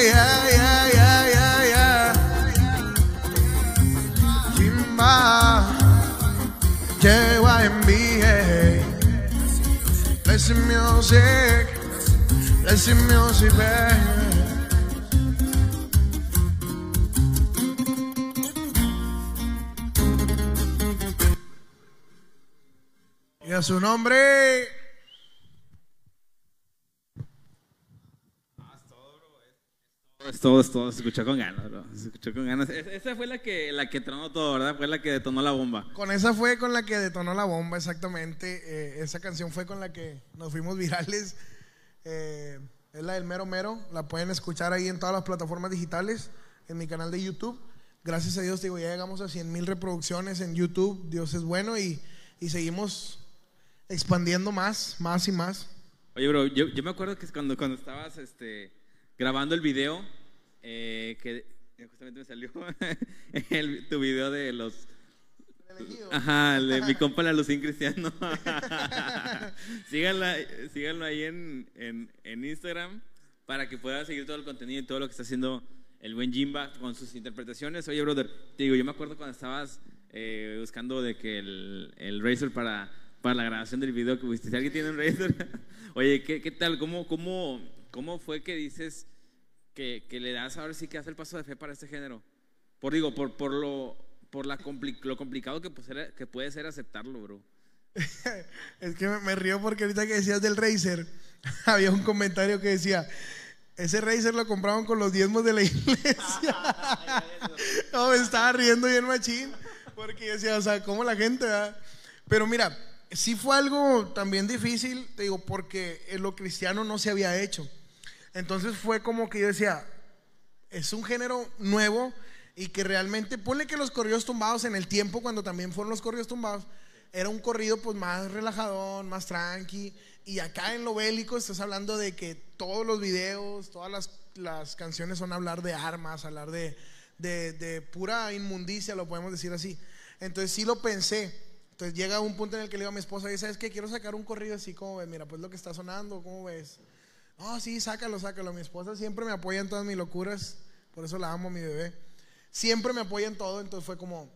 Yeah, yeah, yeah, yeah. Jimba, JYMBA. Listen music. Listen music, baby. Y a su nombre. Es todo, es todo. Se escuchó con ganas, bro. Se escuchó con ganas. Es- Esa fue la que, la que tronó todo, ¿verdad? Fue la que detonó la bomba. Con esa fue con la que detonó la bomba, exactamente. Eh, esa canción fue con la que nos fuimos virales. Eh, es la del Mero Mero. La pueden escuchar ahí en todas las plataformas digitales, en mi canal de YouTube. Gracias a Dios, digo, ya llegamos a 100 mil reproducciones en YouTube. Dios es bueno y, y seguimos expandiendo más, más y más. Oye, bro, yo, me acuerdo que cuando, cuando estabas este, grabando el video, eh, que justamente me salió tu video de los... Ajá, mi compa la Lucín Cristiano. síganla, síganlo ahí en, en, en Instagram para que puedan seguir todo el contenido y todo lo que está haciendo el buen Jimba con sus interpretaciones. Oye, brother, te digo, yo me acuerdo cuando estabas eh, buscando de que el, el Razer para, para la grabación del video que pusiste. Si alguien tiene un Razer, oye, ¿qué, qué tal? ¿Cómo, cómo, ¿Cómo fue que dices que, que le das ahora sí que hace el paso de fe para este género? Por digo, por, por lo por la compli- lo complicado que, pues, era- que puede ser aceptarlo, bro. Es que me, me río porque ahorita que decías del Razer, había un comentario que decía, ese Razer lo compraban con los diezmos de la iglesia. no, me estaba riendo bien machín, porque decía, o sea, ¿cómo la gente, verdad? Pero mira, sí fue algo también difícil, te digo, porque lo cristiano no se había hecho. Entonces fue como que yo decía, es un género nuevo y que realmente, ponle que los corridos tumbados en el tiempo, cuando también fueron los corridos tumbados, era un corrido pues más relajadón, más tranqui. Y acá en lo bélico estás hablando de que todos los videos, todas las, las canciones son hablar de armas, hablar de, de, de pura inmundicia, lo podemos decir así. Entonces sí lo pensé. Entonces llega un punto en el que le digo a mi esposa, ¿sabes qué? Quiero sacar un corrido así como ves, mira, pues lo que está sonando, ¿cómo ves? No, sí, sácalo, sácalo. Mi esposa siempre me apoya en todas mis locuras, por eso la amo, mi bebé. Siempre me apoya en todo, entonces fue como,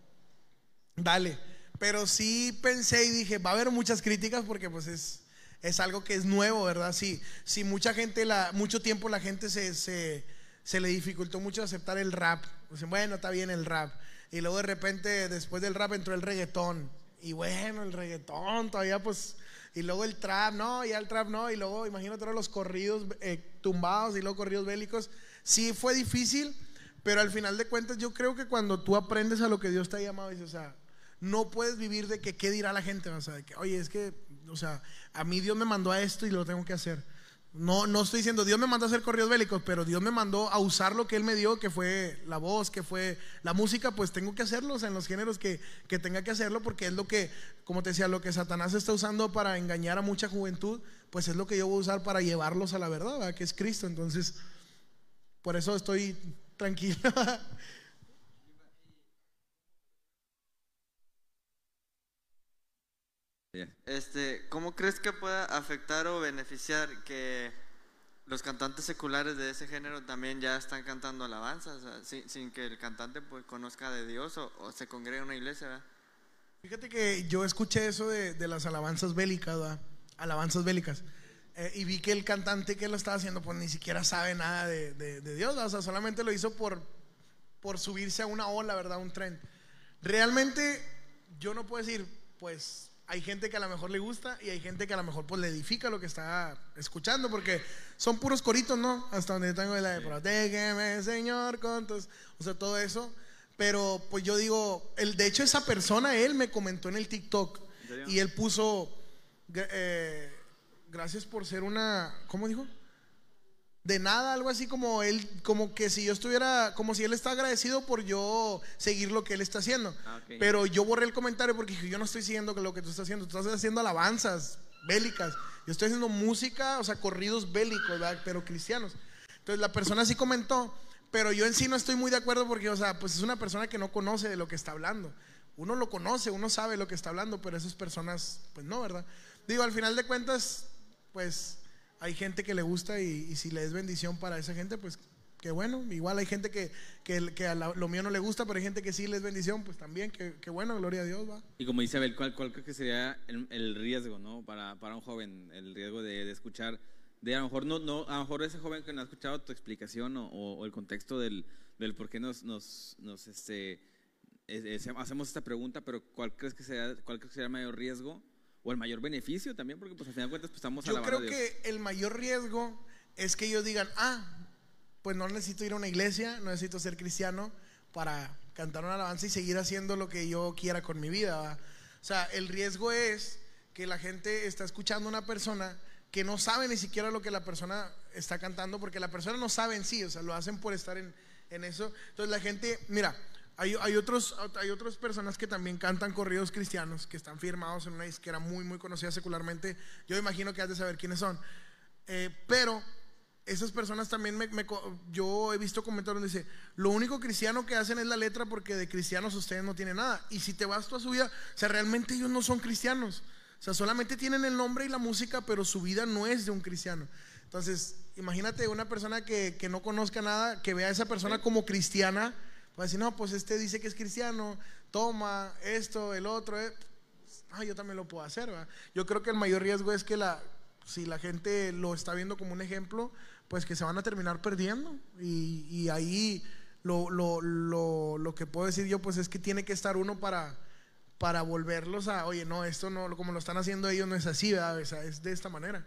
dale. Pero sí pensé y dije, va a haber muchas críticas porque pues es, es algo que es nuevo, ¿verdad? Sí, sí mucha gente, la, mucho tiempo la gente se, se, se le dificultó mucho aceptar el rap. Dicen, bueno, está bien el rap. Y luego de repente, después del rap entró el reggaetón. Y bueno, el reggaetón todavía pues... Y luego el trap, no, ya el trap no. Y luego imagínate los corridos eh, tumbados y luego corridos bélicos. Sí fue difícil, pero al final de cuentas yo creo que cuando tú aprendes a lo que Dios te ha llamado, dices, o sea, no puedes vivir de que qué dirá la gente, o sea, de que, oye, es que, o sea, a mí Dios me mandó a esto y lo tengo que hacer. No, no estoy diciendo Dios me mandó a hacer corridos bélicos, pero Dios me mandó a usar lo que Él me dio, que fue la voz, que fue la música, pues tengo que hacerlo, o sea, en los géneros que, que tenga que hacerlo, porque es lo que, como te decía, lo que Satanás está usando para engañar a mucha juventud, pues es lo que yo voy a usar para llevarlos a la verdad, ¿verdad? que es Cristo. Entonces, por eso estoy tranquilo. Este, ¿cómo crees que pueda afectar o beneficiar que los cantantes seculares de ese género también ya están cantando alabanzas, o sea, sin, sin que el cantante pues conozca de Dios o, o se congregue en una iglesia? ¿verdad? Fíjate que yo escuché eso de, de las alabanzas bélicas, ¿verdad? alabanzas bélicas. Eh, y vi que el cantante que lo estaba haciendo, pues ni siquiera sabe nada de, de- de Dios, ¿verdad? o sea, solamente lo hizo por, por subirse a una ola, ¿verdad? Un tren. Realmente, yo no puedo decir, pues hay gente que a lo mejor le gusta y hay gente que a lo mejor pues le edifica lo que está escuchando, porque son puros coritos, ¿no? Hasta donde tengo la de protégeme, Señor, con tus, o sea, todo eso. Pero pues yo digo, el, de hecho esa persona, él me comentó en el TikTok y él puso, eh, gracias por ser una, ¿cómo dijo? de nada, algo así como él, como que si yo estuviera, como si él está agradecido por yo seguir lo que él está haciendo. Ah. Pero yo borré el comentario porque dije, yo no estoy siguiendo lo que tú estás haciendo, tú estás haciendo alabanzas bélicas. Yo estoy haciendo música, o sea, corridos bélicos, ¿verdad? pero cristianos. Entonces la persona sí comentó, pero yo en sí no estoy muy de acuerdo porque, o sea, pues es una persona que no conoce de lo que está hablando. Uno lo conoce, uno sabe lo que está hablando, pero esas personas, pues no, ¿verdad? Digo, al final de cuentas, pues hay gente que le gusta y, si le es bendición para esa gente, pues qué bueno. Igual hay gente que, que, que a la- lo mío no le gusta, pero hay gente que sí le es bendición, pues también, que, que bueno, gloria a Dios, va. Y como dice Abel, ¿cuál, cuál creo que sería el, riesgo, ¿no? Para, para un joven, el riesgo de, de escuchar, de a lo mejor no, no, a lo mejor ese joven que no ha escuchado tu explicación o, el contexto del, del por qué nos, nos, nos este, es- es- hacemos esta pregunta, pero ¿cuál crees que sea, cuál crees que sería el mayor riesgo o el mayor beneficio también? Porque pues al final de cuentas pues, estamos Yo creo a Dios. que el mayor riesgo es que ellos digan, ah, pues no necesito ir a una iglesia, no necesito ser cristiano para cantar una alabanza y seguir haciendo lo que yo quiera con mi vida. ¿va? O sea, el riesgo es que la gente está escuchando a una persona que no sabe ni siquiera lo que la persona está cantando, porque la persona no sabe en sí, o sea, lo hacen por estar en, en eso. Entonces la gente, mira, hay, hay, otros, hay otras personas que también cantan corridos cristianos, que están firmados en una disquera muy, muy conocida secularmente. Yo imagino que has de saber quiénes son. Eh, pero esas personas también me, me yo he visto comentarios donde dice, lo único cristiano que hacen es la letra porque de cristianos ustedes no tienen nada. Y si te vas toda su vida, o sea, realmente ellos no son cristianos. O sea, solamente tienen el nombre y la música, pero su vida no es de un cristiano. Entonces, imagínate una persona que, que no conozca nada, que vea a esa persona como cristiana, va a decir, no, pues este dice que es cristiano, toma esto, el otro, eh, ah, yo también lo puedo hacer. ¿verdad? Yo creo que el mayor riesgo es que la, si la gente lo está viendo como un ejemplo, pues que se van a terminar perdiendo. Y, y ahí lo, lo, lo, lo que puedo decir yo, pues es que tiene que estar uno para, para volverlos a, oye, no, esto no, como lo están haciendo ellos no es así, ¿verdad? Es de esta manera.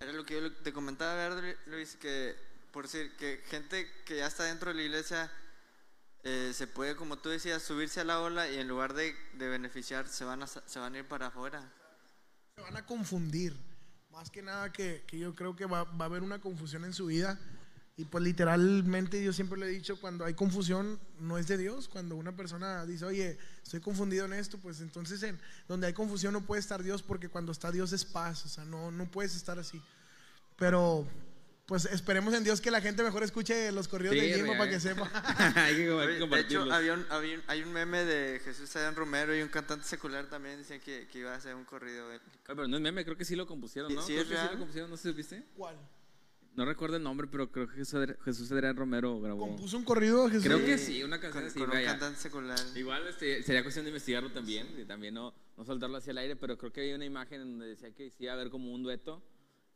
Era lo que yo te comentaba, ¿verdad, Luis? Que, por decir, que gente que ya está dentro de la iglesia eh, se puede, como tú decías, subirse a la ola y en lugar de, de beneficiar, se van, a, se van a ir para afuera. Se van a confundir. Más que nada que, que yo creo que va, va a haber una confusión en su vida. Y pues literalmente yo siempre le he dicho, cuando hay confusión no es de Dios. Cuando una persona dice, oye, estoy confundido en esto, pues entonces en donde hay confusión no puede estar Dios porque cuando está Dios es paz. O sea, no, no puedes estar así. Pero pues esperemos en Dios que la gente mejor escuche los corridos Sí, de Jimbo para que sepa. hay que, hay que de hecho, había un, había un- hay un meme de Jesús Adán Romero y un cantante secular también decían que, que iba a hacer un corrido. Oye, pero no es meme, creo que sí lo compusieron, Sí, ¿no? sí, creo es que sí real. lo compusieron, ¿no sé si viste? ¿Cuál? No recuerdo el nombre, pero creo que Jesús Adrián, Jesús Adrián Romero grabó. ¿Compuso un corrido Jesús? Creo que sí, una canción con, así, con un vaya. cantante secular. Igual este, sería cuestión de investigarlo también, y también no, no soltarlo hacia el aire, pero creo que había una imagen en donde decía que sí iba a haber como un dueto,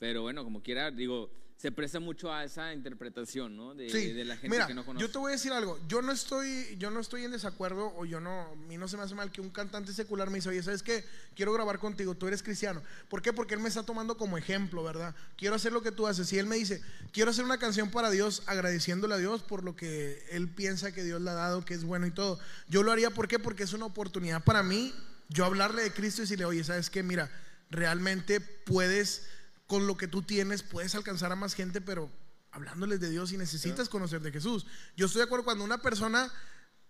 pero bueno, como quiera, digo, se presta mucho a esa interpretación, ¿no? De, Sí, de la gente mira, que no conoce. yo te voy a decir algo. Yo no estoy, yo no estoy en desacuerdo o yo no, a mí no se me hace mal que un cantante secular me dice, oye, ¿sabes qué? Quiero grabar contigo, tú eres cristiano. ¿Por qué? Porque él me está tomando como ejemplo, ¿verdad? Quiero hacer lo que tú haces. Y él me dice, quiero hacer una canción para Dios, agradeciéndole a Dios por lo que él piensa que Dios le ha dado, que es bueno y todo. Yo lo haría, ¿por qué? Porque es una oportunidad para mí, yo hablarle de Cristo y decirle, oye, ¿sabes qué? Mira, realmente puedes, con lo que tú tienes, puedes alcanzar a más gente, pero hablándoles de Dios y necesitas conocer de Jesús. Yo estoy de acuerdo cuando una persona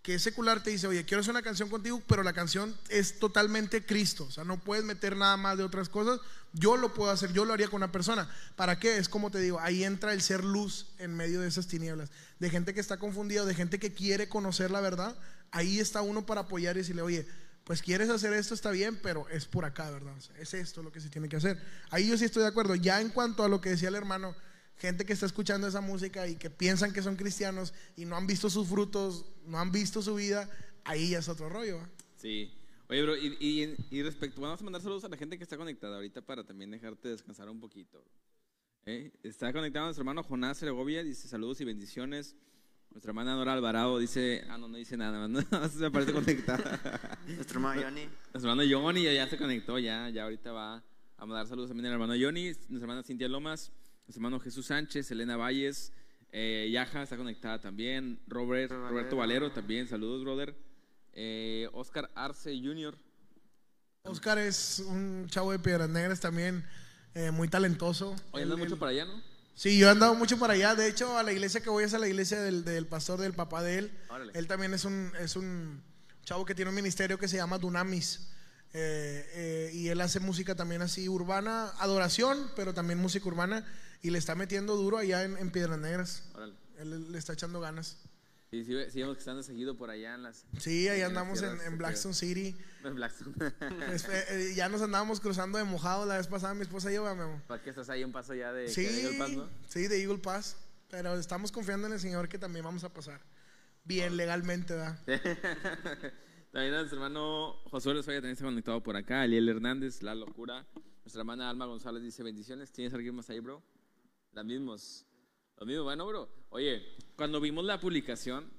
que es secular te dice, oye, quiero hacer una canción contigo, pero la canción es totalmente Cristo. O sea, no puedes meter nada más de otras cosas. Yo lo puedo hacer, yo lo haría con una persona. ¿Para qué? Es como te digo, ahí entra el ser luz en medio de esas tinieblas. De gente que está confundida, de gente que quiere conocer la verdad. Ahí está uno para apoyar y decirle, oye, pues quieres hacer esto, está bien, pero es por acá, ¿verdad? Es esto lo que se tiene que hacer. Ahí yo sí estoy de acuerdo. Ya en cuanto a lo que decía el hermano, gente que está escuchando esa música y que piensan que son cristianos y no han visto sus frutos, no han visto su vida, ahí ya es otro rollo. Sí. Oye, bro, y, respecto, vamos a mandar saludos a la gente que está conectada ahorita para también dejarte descansar un poquito. ¿Eh? Está conectado nuestro hermano Jonás Segovia, dice saludos y bendiciones. Nuestra hermana Nora Alvarado dice, ah, no, no dice nada, no, se aparece conectada. Nuestro hermano Johnny. Nuestro hermano Johnny ya, ya se conectó, ya, ya ahorita va a mandar saludos también al hermano Johnny, nuestra hermana Cintia Lomas, nuestro hermano Jesús Sánchez, Elena Valles, eh, Yaja está conectada también, Robert, Valero. Roberto Valero también, saludos, brother. Eh, Oscar Arce Jr., Oscar es un chavo de Piedras Negras también, eh, muy talentoso. Oye, Él- no mucho él- para allá, ¿no? Sí, yo he andado mucho para allá. De hecho, a la iglesia que voy es a la iglesia del, del pastor, del papá de él. Órale. Él también es un, es un chavo que tiene un ministerio que se llama Dunamis. Eh, eh, y él hace música también así urbana, adoración, pero también música urbana. Y le está metiendo duro allá en, en Piedras Negras. Órale. Él le está echando ganas. Sí, sí, sí, vemos que están seguido por allá en las. Sí, ahí andamos en, Blackstone City. En Blackstone. Es- eh, ya nos andábamos cruzando de mojado la vez pasada, mi esposa y yo, ¿verdad, Memo. ¿Para qué estás ahí un paso ya de, Sí, que de Eagle Pass, no? sí, de Eagle Pass. Pero estamos confiando en el Señor que también vamos a pasar. Bien, legalmente, ¿verdad? También nuestro hermano Josué Lozoya también está conectado por acá. Eliel Hernández, La Locura. Nuestra hermana Alma González dice bendiciones. ¿Tienes alguien más ahí, bro? Los mismos. Mismos. Bueno, bro. Oye, cuando vimos la publicación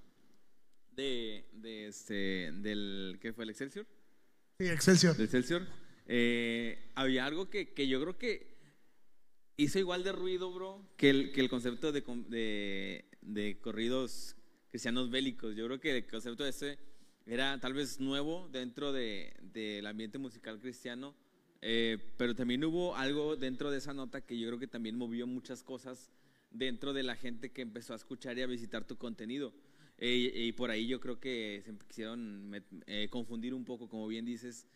de, de este, del, ¿qué fue? ¿El Excelsior? Sí, Excelsior. Del Excelsior. eh, había algo que, que yo creo que hizo igual de ruido, bro, que el, que el concepto de, de, de corridos cristianos bélicos. Yo creo que el concepto ese era tal vez nuevo dentro de- del ambiente musical cristiano, eh, pero también hubo algo dentro de esa nota que yo creo que también movió muchas cosas dentro de la gente que empezó a escuchar y a visitar tu contenido. Eh, y por ahí yo creo que se quisieron eh, confundir un poco, como bien dices,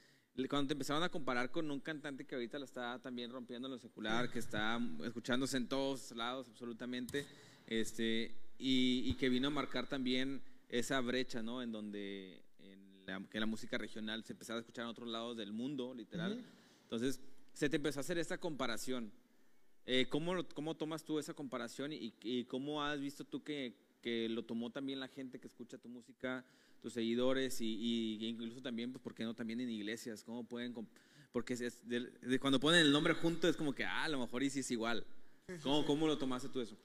cuando te empezaron a comparar con un cantante que ahorita la está también rompiendo en lo secular, que está escuchándose en todos lados absolutamente, este, y, y que vino a marcar también esa brecha, ¿no? En donde en la, que la música regional se empezaba a escuchar en otros lados del mundo, literal. Entonces, se te empezó a hacer esta comparación. Eh, ¿cómo, ¿Cómo tomas tú esa comparación y, y cómo has visto tú que, que lo tomó también la gente que escucha tu música, tus seguidores y, y incluso también, pues, ¿por qué no también en iglesias? ¿Cómo pueden...? Porque es- es del- de cuando ponen el nombre junto es como que, ah, a lo mejor y sí es igual. ¿Cómo, ¿Cómo lo tomaste tú eso?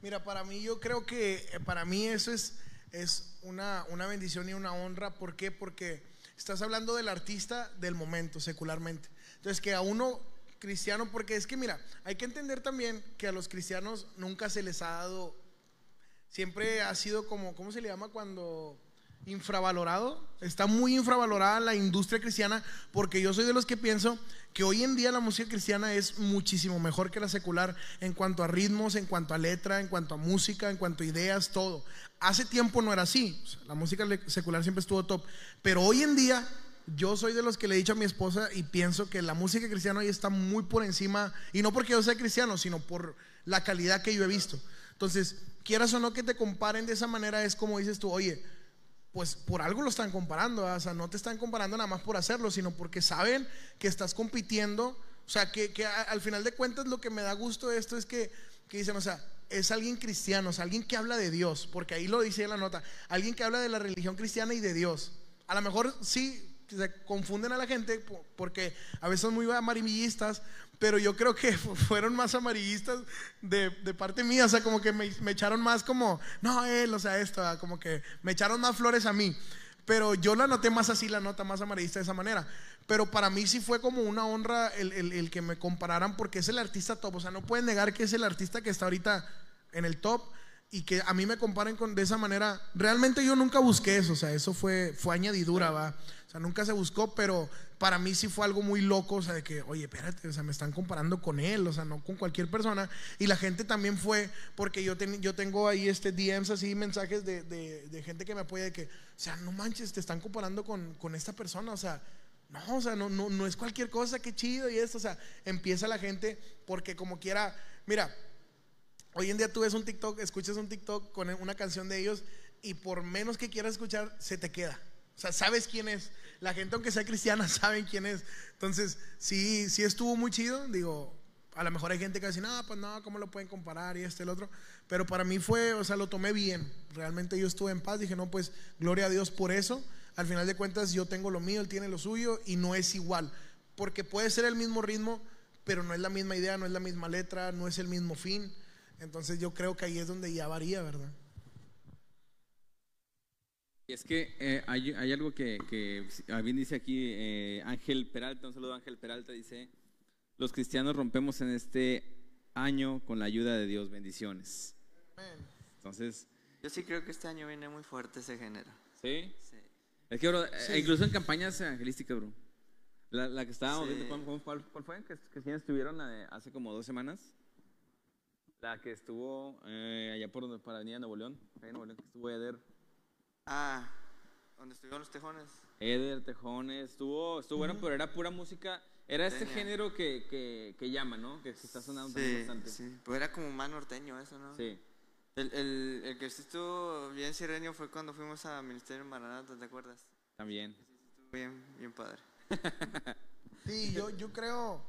Mira, para mí yo creo que eh, para mí eso es, es una, una bendición y una honra. ¿Por qué? Porque estás hablando del artista del momento, secularmente. Entonces, que a uno cristiano, porque es que mira, hay que entender también que a los cristianos nunca se les ha dado, siempre ha sido como, ¿cómo se le llama cuando infravalorado? Está muy infravalorada la industria cristiana porque yo soy de los que pienso que hoy en día la música cristiana es muchísimo mejor que la secular en cuanto a ritmos, en cuanto a letra, en cuanto a música, en cuanto a ideas, todo. Hace tiempo no era así, la música secular siempre estuvo top, pero hoy en día yo soy de los que le he dicho a mi esposa y pienso que la música cristiana hoy está muy por encima, y no porque yo sea cristiano, sino por la calidad que yo he visto. Entonces, quieras o no que te comparen de esa manera, es como dices tú, oye, pues por algo lo están comparando, ¿verdad? o sea, no te están comparando nada más por hacerlo, sino porque saben que estás compitiendo, o sea, que, que a- al final de cuentas lo que me da gusto de esto es que, que dicen, o sea, es alguien cristiano, o sea, alguien que habla de Dios, porque ahí lo dice en la nota, alguien que habla de la religión cristiana y de Dios. A lo mejor sí se confunden a la gente po- porque a veces son muy amarillistas, pero yo creo que fu- fueron más amarillistas de, de parte mía, o sea, como que me, me echaron más como, no, él, o sea, esto, ah, como que me echaron más flores a mí. Pero yo la noté más así, la nota más amarillista de esa manera. Pero para mí sí fue como una honra el, el- el que me compararan porque es el artista top. O sea, no pueden negar que es el artista que está ahorita en el top y que a mí me comparen con, de esa manera. Realmente yo nunca busqué eso, o sea, eso fue, fue añadidura, va. Sea, nunca se buscó, pero para mí sí fue algo muy loco, o sea, de que, oye, espérate, o sea, me están comparando con él, o sea, no con cualquier persona. Y la gente también fue, porque yo, ten- yo tengo ahí este DMs así, mensajes de, de- de gente que me apoya, de que, o sea, no manches, te están comparando con, con esta persona, o sea, no, o sea, no, no, no es cualquier cosa, qué chido y esto, o sea, empieza la gente, porque como quiera, mira, Hoy en día tú ves un TikTok, escuchas un TikTok con una canción de ellos y por menos que quieras escuchar, se te queda. O sea, sabes quién es. La gente, aunque sea cristiana, saben quién es. Entonces, sí, sí estuvo muy chido. Digo, a lo mejor hay gente que dice, no, pues no, ¿cómo lo pueden comparar? Y este, el otro. Pero para mí fue, o sea, lo tomé bien. Realmente yo estuve en paz. Dije, no, pues gloria a Dios por eso. Al final de cuentas, yo tengo lo mío, él tiene lo suyo y no es igual. Porque puede ser el mismo ritmo, pero no es la misma idea, no es la misma letra, no es el mismo fin. Entonces yo creo que ahí es donde ya varía, ¿verdad? Es que eh, hay, hay algo que, que bien dice aquí eh, Ángel Peralta, un saludo a Ángel Peralta, dice, los cristianos rompemos en este año con la ayuda de Dios, bendiciones. Entonces, Yo sí creo que este año viene muy fuerte ese género. ¿sí? Sí. Es que, bro, eh, incluso en campañas evangelísticas, bro. La, la que estábamos Sí. viendo, ¿cuál, cuál- cuál fue? Que, que estuvieron hace como dos semanas. La que estuvo eh, allá por donde, para Avenida Nuevo León. Nuevo León, que estuvo Eder. Ah, donde estuvieron los tejones. Eder, Tejones, estuvo, estuvo bueno, pero era pura música. Era este género que, que, que llama, ¿no? Que se está sonando también Sí, bastante. sí. Pues era como más norteño eso, ¿no? Sí. El, el, el que sí estuvo bien sireño fue cuando fuimos a Ministerio Maranata, ¿te acuerdas? también. Estuvo bien, bien padre. Sí, yo, yo creo,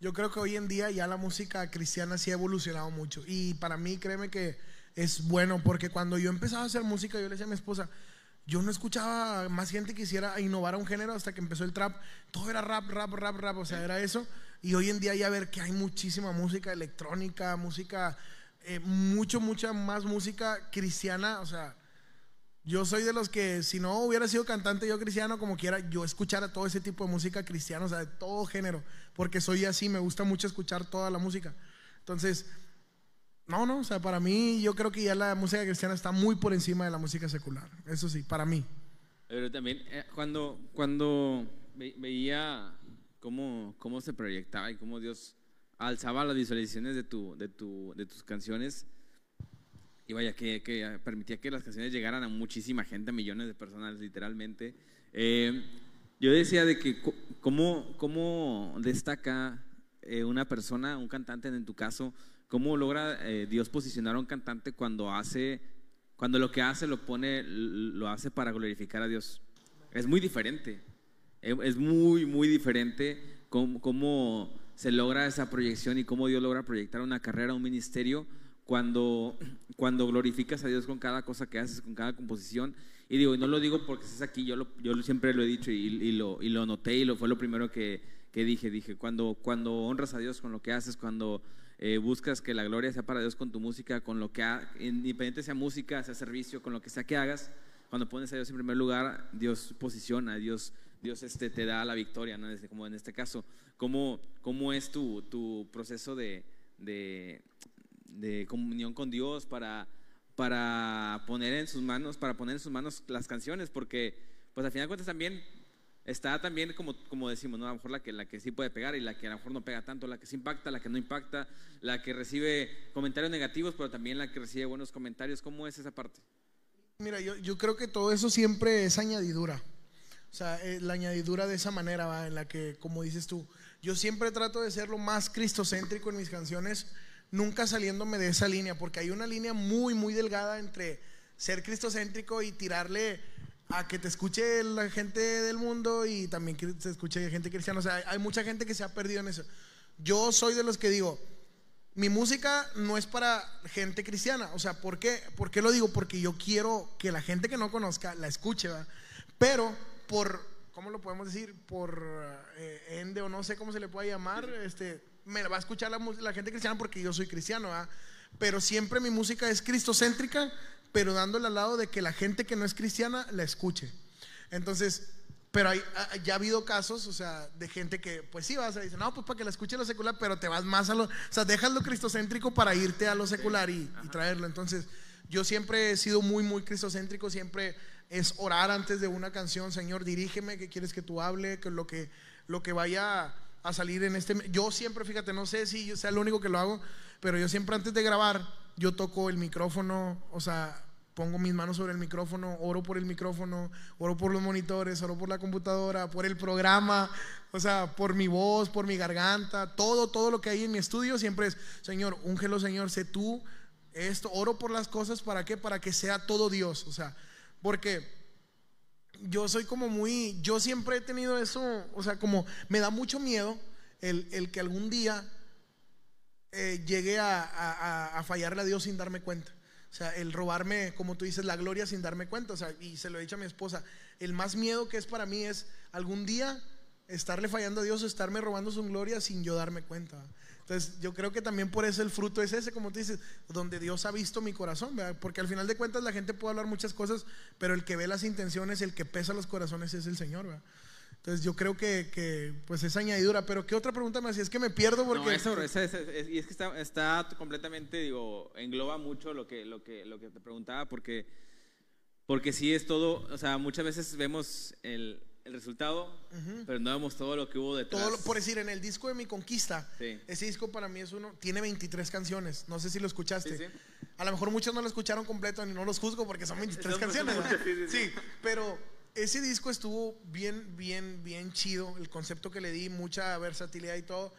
yo creo que hoy en día ya la música cristiana sí ha evolucionado mucho. Y para mí, créeme que es bueno, porque cuando yo empezaba a hacer música, yo le decía a mi esposa, yo no escuchaba más gente que quisiera innovar a un género hasta que empezó el trap. Todo era rap, rap, rap, rap, o sea, era eso. Y hoy en día ya ver que hay muchísima música electrónica, música, eh, mucho, mucha más música cristiana, o sea, yo soy de los que si no hubiera sido cantante yo cristiano como quiera, yo escuchara todo ese tipo de música cristiana, o sea, de todo género, porque soy así, me gusta mucho escuchar toda la música. Entonces, no, no, o sea, para mí yo creo que ya la música cristiana está muy por encima de la música secular, eso sí, para mí. Pero también eh, cuando, cuando ve- veía cómo, cómo se proyectaba y cómo Dios alzaba las visualizaciones de, tu, de, tu, de tus canciones, y vaya, que, que permitía que las canciones llegaran a muchísima gente, a millones de personas literalmente. Eh, yo decía de que cómo, cómo destaca eh, una persona, un cantante en tu caso, cómo logra eh, Dios posicionar a un cantante cuando hace, cuando lo que hace lo pone, lo hace para glorificar a Dios. Es muy diferente. Es muy, muy diferente cómo, cómo se logra esa proyección y cómo Dios logra proyectar una carrera, un ministerio, cuando, cuando glorificas a Dios con cada cosa que haces, con cada composición. Y digo, y no lo digo porque estés aquí, yo, lo- yo siempre lo he dicho y, y lo, y lo noté y lo fue lo primero que, que dije. Dije, cuando, cuando honras a Dios con lo que haces, cuando eh, buscas que la gloria sea para Dios con tu música, con lo que, ha- independiente sea música, sea servicio, con lo que sea que hagas, cuando pones a Dios en primer lugar, Dios posiciona, Dios, Dios este, te da la victoria, ¿no? Como en este caso. ¿Cómo, cómo es tu, tu proceso de, de, de comunión con Dios para, para poner en sus manos, para poner en sus manos las canciones? Porque, pues al final de cuentas también está también como, como decimos, ¿no? A lo mejor la que, la que sí puede pegar y la que a lo mejor no pega tanto, la que sí impacta, la que no impacta, la que recibe comentarios negativos, pero también la que recibe buenos comentarios. ¿Cómo es esa parte? Mira, yo, yo creo que todo eso siempre es añadidura. O sea, eh, la añadidura de esa manera, ¿va? en la que, como dices tú, yo siempre trato de ser lo más cristocéntrico en mis canciones, nunca saliéndome de esa línea, porque hay una línea muy, muy delgada entre ser cristocéntrico y tirarle a que te escuche la gente del mundo y también que se escuche gente cristiana. O sea, hay, mucha gente que se ha perdido en eso. Yo soy de los que digo, mi música no es para gente cristiana. O sea, ¿por qué? ¿Por qué lo digo? Porque yo quiero que la gente que no conozca la escuche, ¿verdad? Pero por, ¿cómo lo podemos decir? Por eh, ende o no sé cómo se le puede llamar, este, me va a escuchar la, la gente cristiana porque yo soy cristiano, ¿verdad? Pero siempre mi música es cristocéntrica, pero dándole al lado de que la gente que no es cristiana la escuche. Entonces, pero hay, ha- ya ha habido casos, o sea, de gente que, pues sí, vas a decir, no, pues para que la escuche lo secular, pero te vas más a lo, o sea, dejas lo cristocéntrico para irte a lo secular y, y traerlo. Entonces, yo siempre he sido muy, muy cristocéntrico, siempre es orar antes de una canción, Señor, dirígeme, ¿qué quieres que tú hable? Que lo que, lo que vaya a salir en este... Yo siempre, fíjate, no sé si yo sea el único que lo hago, pero yo siempre antes de grabar, yo toco el micrófono, o sea, pongo mis manos sobre el micrófono, oro por el micrófono, oro por los monitores, oro por la computadora, por el programa, o sea, por mi voz, por mi garganta, todo, todo lo que hay en mi estudio siempre es, Señor, úngelo, Señor, sé tú esto, oro por las cosas, ¿para qué? Para que sea todo Dios, o sea, porque yo soy como muy, yo siempre he tenido eso, o sea, como me da mucho miedo el, el que algún día eh, llegue a, a- a- fallarle a Dios sin darme cuenta. O sea, el robarme, como tú dices, la gloria sin darme cuenta. O sea, y se lo he dicho a mi esposa, el más miedo que es para mí es algún día estarle fallando a Dios o estarme robando su gloria sin yo darme cuenta. Entonces, yo creo que también por eso el fruto es ese, como tú dices, donde Dios ha visto mi corazón. Porque al final de cuentas la gente puede hablar muchas cosas, pero el que ve las intenciones, el que pesa los corazones es el Señor, ¿verdad? Entonces, yo creo que, que, pues es añadidura. Pero, ¿qué otra pregunta me hacía? Es que me pierdo porque... No, eso, esa- esa- es- y es que está, está completamente, digo, engloba mucho lo que, lo que, lo que te preguntaba, porque, porque sí es todo, o sea, muchas veces vemos el, el resultado, pero no vemos todo lo que hubo detrás. Todo lo- por decir, en el disco de Mi Conquista, Sí. ese disco para mí es uno, tiene 23 canciones. No sé si lo escuchaste. Sí, sí. A lo mejor muchos no lo escucharon completo ni no los juzgo porque son 23 Son- son canciones. sí, sí, pero ese disco estuvo bien, bien, bien chido. El concepto que le di, mucha versatilidad y todo.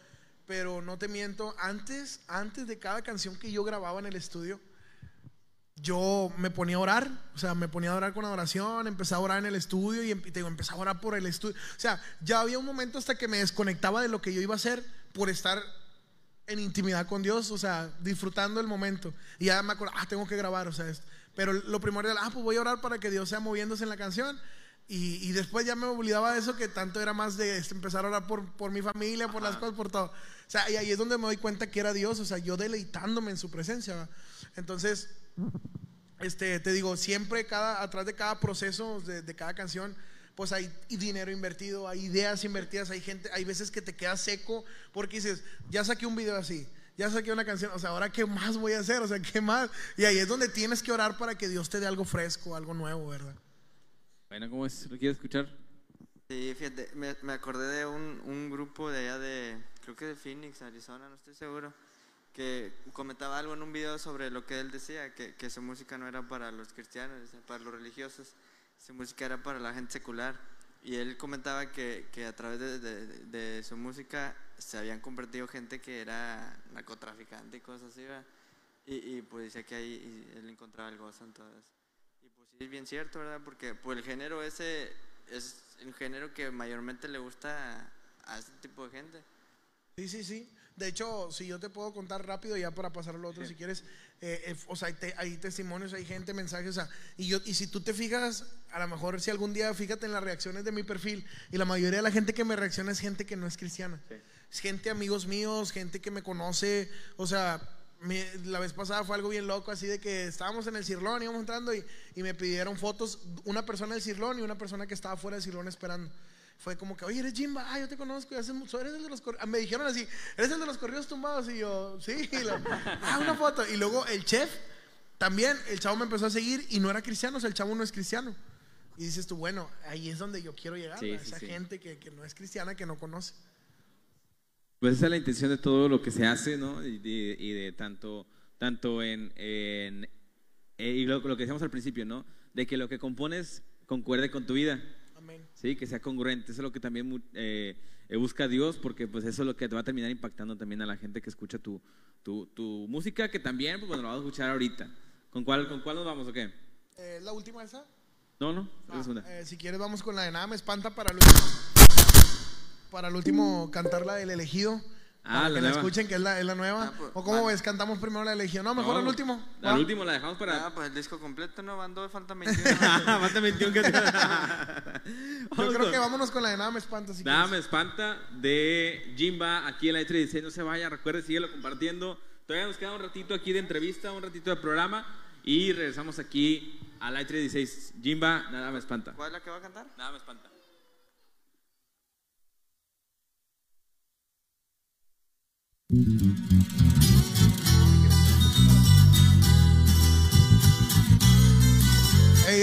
Pero no te miento, antes, antes de cada canción que yo grababa en el estudio, yo me ponía a orar, o sea, me ponía a orar con adoración, empecé a orar en el estudio y, em- te digo, empecé a orar por el estudio. O sea, ya había un momento hasta que me desconectaba de lo que yo iba a hacer por estar en intimidad con Dios, o sea, disfrutando el momento. Y ya me acuerdo, ah, tengo que grabar, o sea, esto. pero lo primordial, ah, pues voy a orar para que Dios sea moviéndose en la canción. Y, y después ya me olvidaba de eso, que tanto era más de este, empezar a orar por, por mi familia, por las cosas, por todo. O sea, y ahí es donde me doy cuenta que era Dios, o sea, yo deleitándome en su presencia. ¿va? Entonces, este, te digo, siempre cada, atrás de cada proceso, de, de cada canción, pues hay dinero invertido, hay ideas invertidas, hay gente, hay veces que te quedas seco porque dices, ya saqué un video así, ya saqué una canción, o sea, ahora qué más voy a hacer, o sea, qué más. Y ahí es donde tienes que orar para que Dios te dé algo fresco, algo nuevo, ¿verdad? Bueno, ¿cómo es? ¿Lo quieres escuchar? Sí, fíjate, me, me acordé de un, un grupo de allá de, creo que de Phoenix, Arizona, no estoy seguro, que comentaba algo en un video sobre lo que él decía, que, que su música no era para los cristianos, para los religiosos, su música era para la gente secular. Y él comentaba que, que a través de, de- de su música se habían convertido gente que era narcotraficante y cosas así, ¿verdad? Y, y pues decía que ahí él encontraba el gozo en todo eso. Sí, es bien cierto, ¿verdad? Porque pues el género ese es un género que mayormente le gusta a este tipo de gente. Sí, sí, sí. De hecho, si yo te puedo contar rápido ya para pasar a lo otro, si quieres, eh, eh, o sea, hay, te- hay testimonios, hay gente, mensajes, o sea, y, yo, y si tú te fijas, a lo mejor si algún día, fíjate en las reacciones de mi perfil, y la mayoría de la gente que me reacciona es gente que no es cristiana. Es gente, amigos míos, gente que me conoce, o sea, me- la vez pasada fue algo bien loco, así de que estábamos en el Cirlón, íbamos entrando y, y me pidieron fotos, una persona del Cirlón y una persona que estaba fuera del Cirlón esperando. Fue como que, oye, eres Jimba, ah, yo te conozco, y hace mucho, eres el de los corridos. Me dijeron así, eres el de los corridos tumbados. Y yo, sí, y lo- ah, una foto. Y luego el chef, también, el chavo me empezó a seguir y no era cristiano, o sea, el chavo no es cristiano. Y dices tú, bueno, ahí es donde yo quiero llegar, Sí, a esa sí. gente que, que no es cristiana, que no conoce. Pues esa es la intención de todo lo que se hace, ¿no? Y de, y de tanto, tanto en, en eh, y lo, lo que decíamos al principio, ¿no? De que lo que compones concuerde con tu vida, Amén. ¿sí? Que sea congruente. Eso es lo que también eh, eh, busca Dios, porque pues eso es lo que te va a terminar impactando también a la gente que escucha tu, tu, tu música, que también, pues bueno, lo vamos a escuchar ahorita. ¿Con cuál, con cuál nos vamos o qué? Eh, ¿La última esa? No, no, es Ah, la eh, si quieres vamos con la de nada me espanta para el, para el último cantar la del elegido. Ah, para la que la escuchen que es la, es la nueva. Ah, pues, ¿O cómo vale. ves? Cantamos primero la elegido. No, mejor No, al último. Al ¿va? último la dejamos para... Ah, pues el disco completo, ¿no? Van dos, faltan 21. Falta 21 que Yo creo que vámonos con la de nada me espanta. Si Nada quieres. me espanta de Jimba aquí en la E36. No se vaya, recuerde, síguelo compartiendo. Todavía nos queda un ratito aquí de entrevista, un ratito de programa. Y regresamos aquí a la E36. Jimba, nada me espanta. ¿Cuál es la que va a cantar? Nada me espanta. Hey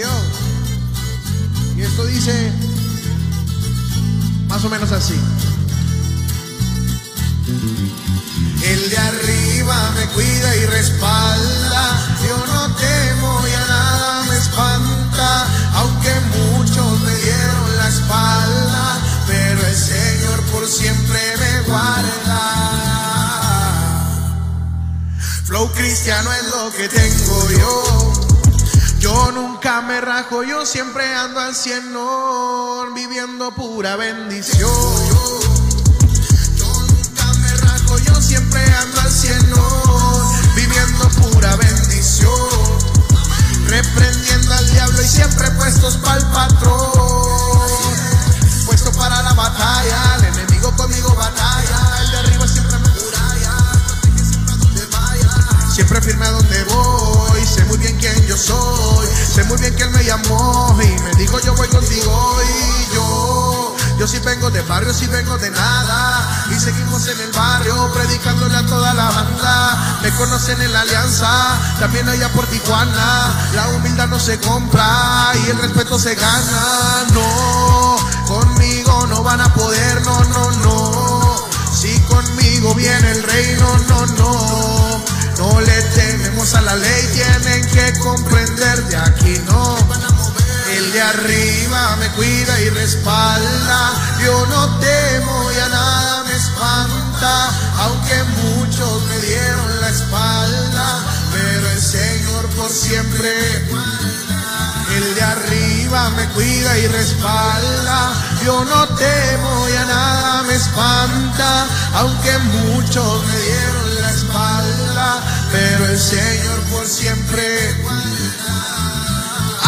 yo. Y esto dice más o menos así. El de arriba me cuida y respalda. Cristiano es lo que tengo yo. Yo nunca me rajo, yo siempre ando al cien, no, viviendo pura bendición. Yo nunca me rajo, yo siempre ando al cien, no, viviendo pura bendición. Reprendiendo al diablo y siempre puestos para el patrón. Siempre firme donde voy, sé muy bien quién yo soy, sé muy bien que él me llamó y me dijo yo voy contigo y yo, yo sí vengo de barrio, sí vengo de nada y seguimos en el barrio predicándole a toda la banda, me conocen en la alianza, también allá por Tijuana, la humildad no se compra y el respeto se gana, no, con conmigo no van a poder, no, no, no. Si conmigo viene el reino, no, no. No le tememos a la ley, tienen que comprender de aquí no. El de arriba me cuida y respalda. Yo no temo y a nada me espanta, aunque muchos me dieron la espalda, pero el Señor por siempre. El de arriba me cuida y respalda. Yo no temo y a nada me espanta, aunque muchos me dieron pero el Señor por siempre.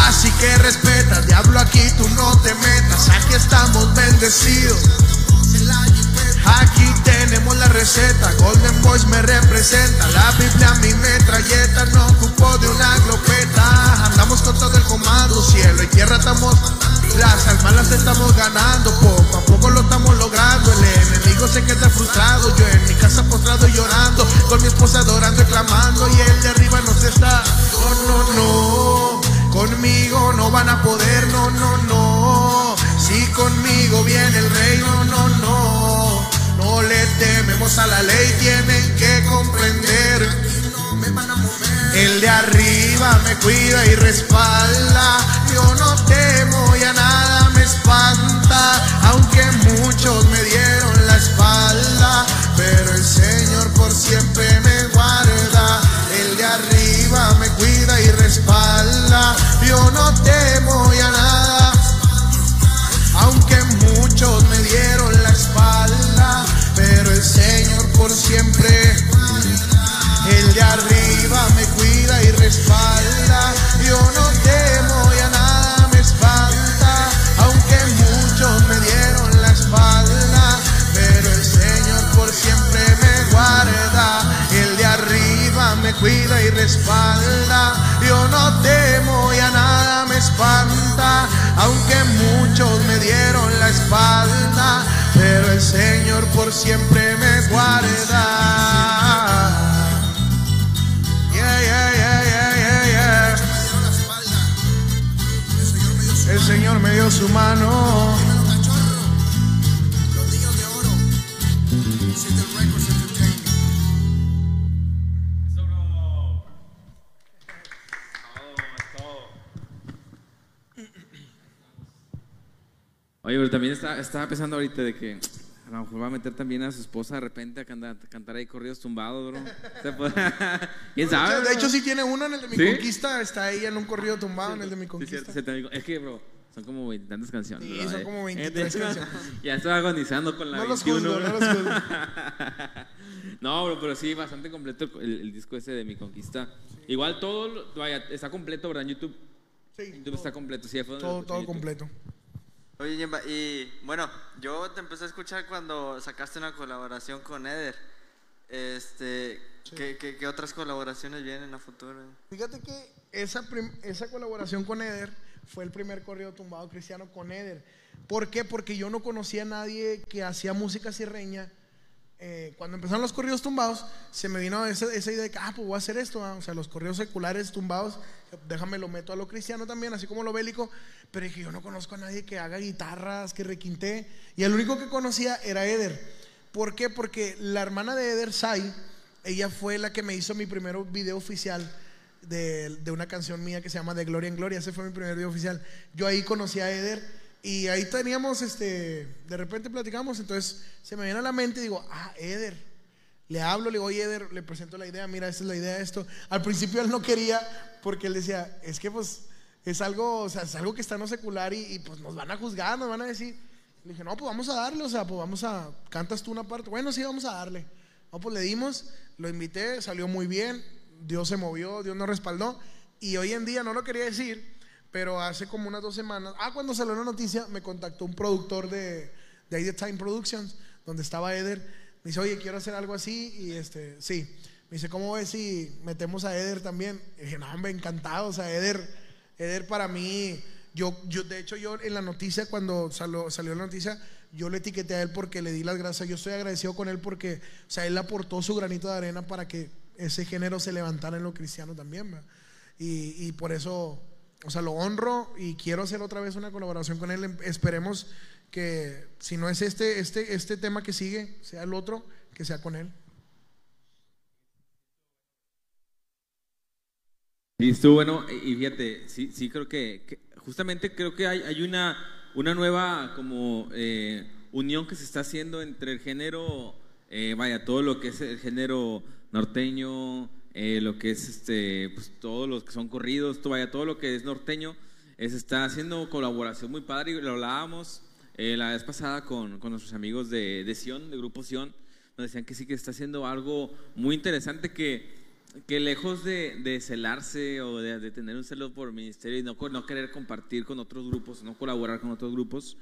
Así que respeta, diablo, aquí tú no te metas, aquí estamos bendecidos. Aquí tenemos la receta, Golden Boys me representa, la Biblia mi metralleta, no ocupo de una glopeta, andamos con todo el comando, cielo y tierra estamos, las almas las estamos ganando, poco a poco lo estamos logrando, el enemigo se queda frustrado, yo en mi casa postrado llorando, con mi esposa adorando y clamando, y el de arriba nos está, no, no, no, conmigo no van a poder, no, no, no, si conmigo viene el reino, no, no, no. Le tememos a la ley, tienen que comprender. El de arriba me cuida y respalda. Yo no temo y a nada me espanta, aunque muchos me dieron la espalda, pero el Señor por siempre me guarda. El de arriba me cuida y respalda. Yo no temo el Señor por siempre me guarda. Yeah, yeah, yeah. El Señor me dio su mano. Oye, pero también está- estaba pensando ahorita de que a lo mejor va a meter también a su esposa de repente a cantar, a cantar ahí corridos tumbados, bro. ¿Quién sabe? De hecho, sí tiene uno en el de mi ¿Sí? conquista. Está ella en un corrido tumbado en el de mi Sí, conquista. digo- es que, bro, son como veintitantas canciones. Sí, bro, son eh. como 23 Eh, canciones. Ya estoy agonizando con la No los 21, juzgo, bro. no los juzgo. No, bro, pero sí, bastante completo el, el disco ese de Mi Conquista. Igual todo, vaya, está completo, ¿verdad? En YouTube. Sí, YouTube está completo, sí, todo, todo completo. Oye, Jimba, y bueno, yo te empecé a escuchar cuando sacaste una colaboración con Eder. Este, ¿qué, qué, qué otras colaboraciones vienen a futuro? Fíjate que esa, esa colaboración con Eder fue el primer corrido tumbado cristiano con Eder. ¿Por qué? Porque yo no conocía a nadie que hacía música sierreña. Eh, cuando empezaron los corridos tumbados, se me vino esa, esa idea de que, ah, pues voy a hacer esto. ah, O sea, los corridos seculares tumbados, déjame lo meto a lo cristiano también, así como lo bélico. Pero dije, yo no conozco a nadie que haga guitarras, que requinte. Y el único que conocía era Eder. ¿Por qué? Porque la hermana de Eder, Sai, ella fue la que me hizo mi primer video oficial de, de una canción mía que se llama De Gloria en Gloria. Ese fue mi primer video oficial. Yo ahí conocí a Eder y ahí teníamos, este, de repente platicamos, entonces se me viene a la mente y digo, ah, Eder. Le hablo, le digo, oye, Eder, le presento la idea, mira, esta es la idea de esto. Al principio él no quería porque él decía, es que pues es algo, o sea, es algo que está en lo secular y, y, pues nos van a juzgar, nos van a decir. Le dije, no, pues vamos a darle, o sea, pues vamos a, cantas tú una parte. Bueno, sí, vamos a darle. No, pues le dimos, lo invité, salió muy bien, Dios se movió, Dios nos respaldó. Y hoy en día, no lo quería decir, pero hace como unas dos semanas, ah, cuando salió la noticia, me contactó un productor de, de ahí de Time Productions, donde estaba Eder. Me dice, oye, quiero hacer algo así, y este, sí. Me dice, ¿cómo ves si metemos a Eder también? Y dije, no, hombre, encantado, o sea, Eder, Eder para mí, yo, yo, de hecho, yo en la noticia, cuando salió, salió la noticia, yo le etiqueté a él porque le di las gracias. Yo estoy agradecido con él porque, o sea, él aportó su granito de arena para que ese género se levantara en lo cristiano también. Y, y por eso, o sea, lo honro y quiero hacer otra vez una colaboración con él. Esperemos que si no es este, este, este tema que sigue, sea el otro, que sea con él. Estuvo bueno, y fíjate, sí, sí creo que, justamente creo que hay, hay una, una nueva como eh, unión que se está haciendo entre el género, eh, vaya, todo lo que es el género norteño, eh, lo que es este, pues todos los que son corridos, todo, vaya, todo lo que es norteño, se está haciendo colaboración muy padre y lo hablábamos la vez pasada con, con, nuestros amigos de, de Sion, de Grupo Sion, nos decían que sí que está haciendo algo muy interesante que que lejos de, celarse o de, tener un celo por ministerio y no, no querer compartir con otros grupos, no colaborar con otros grupos,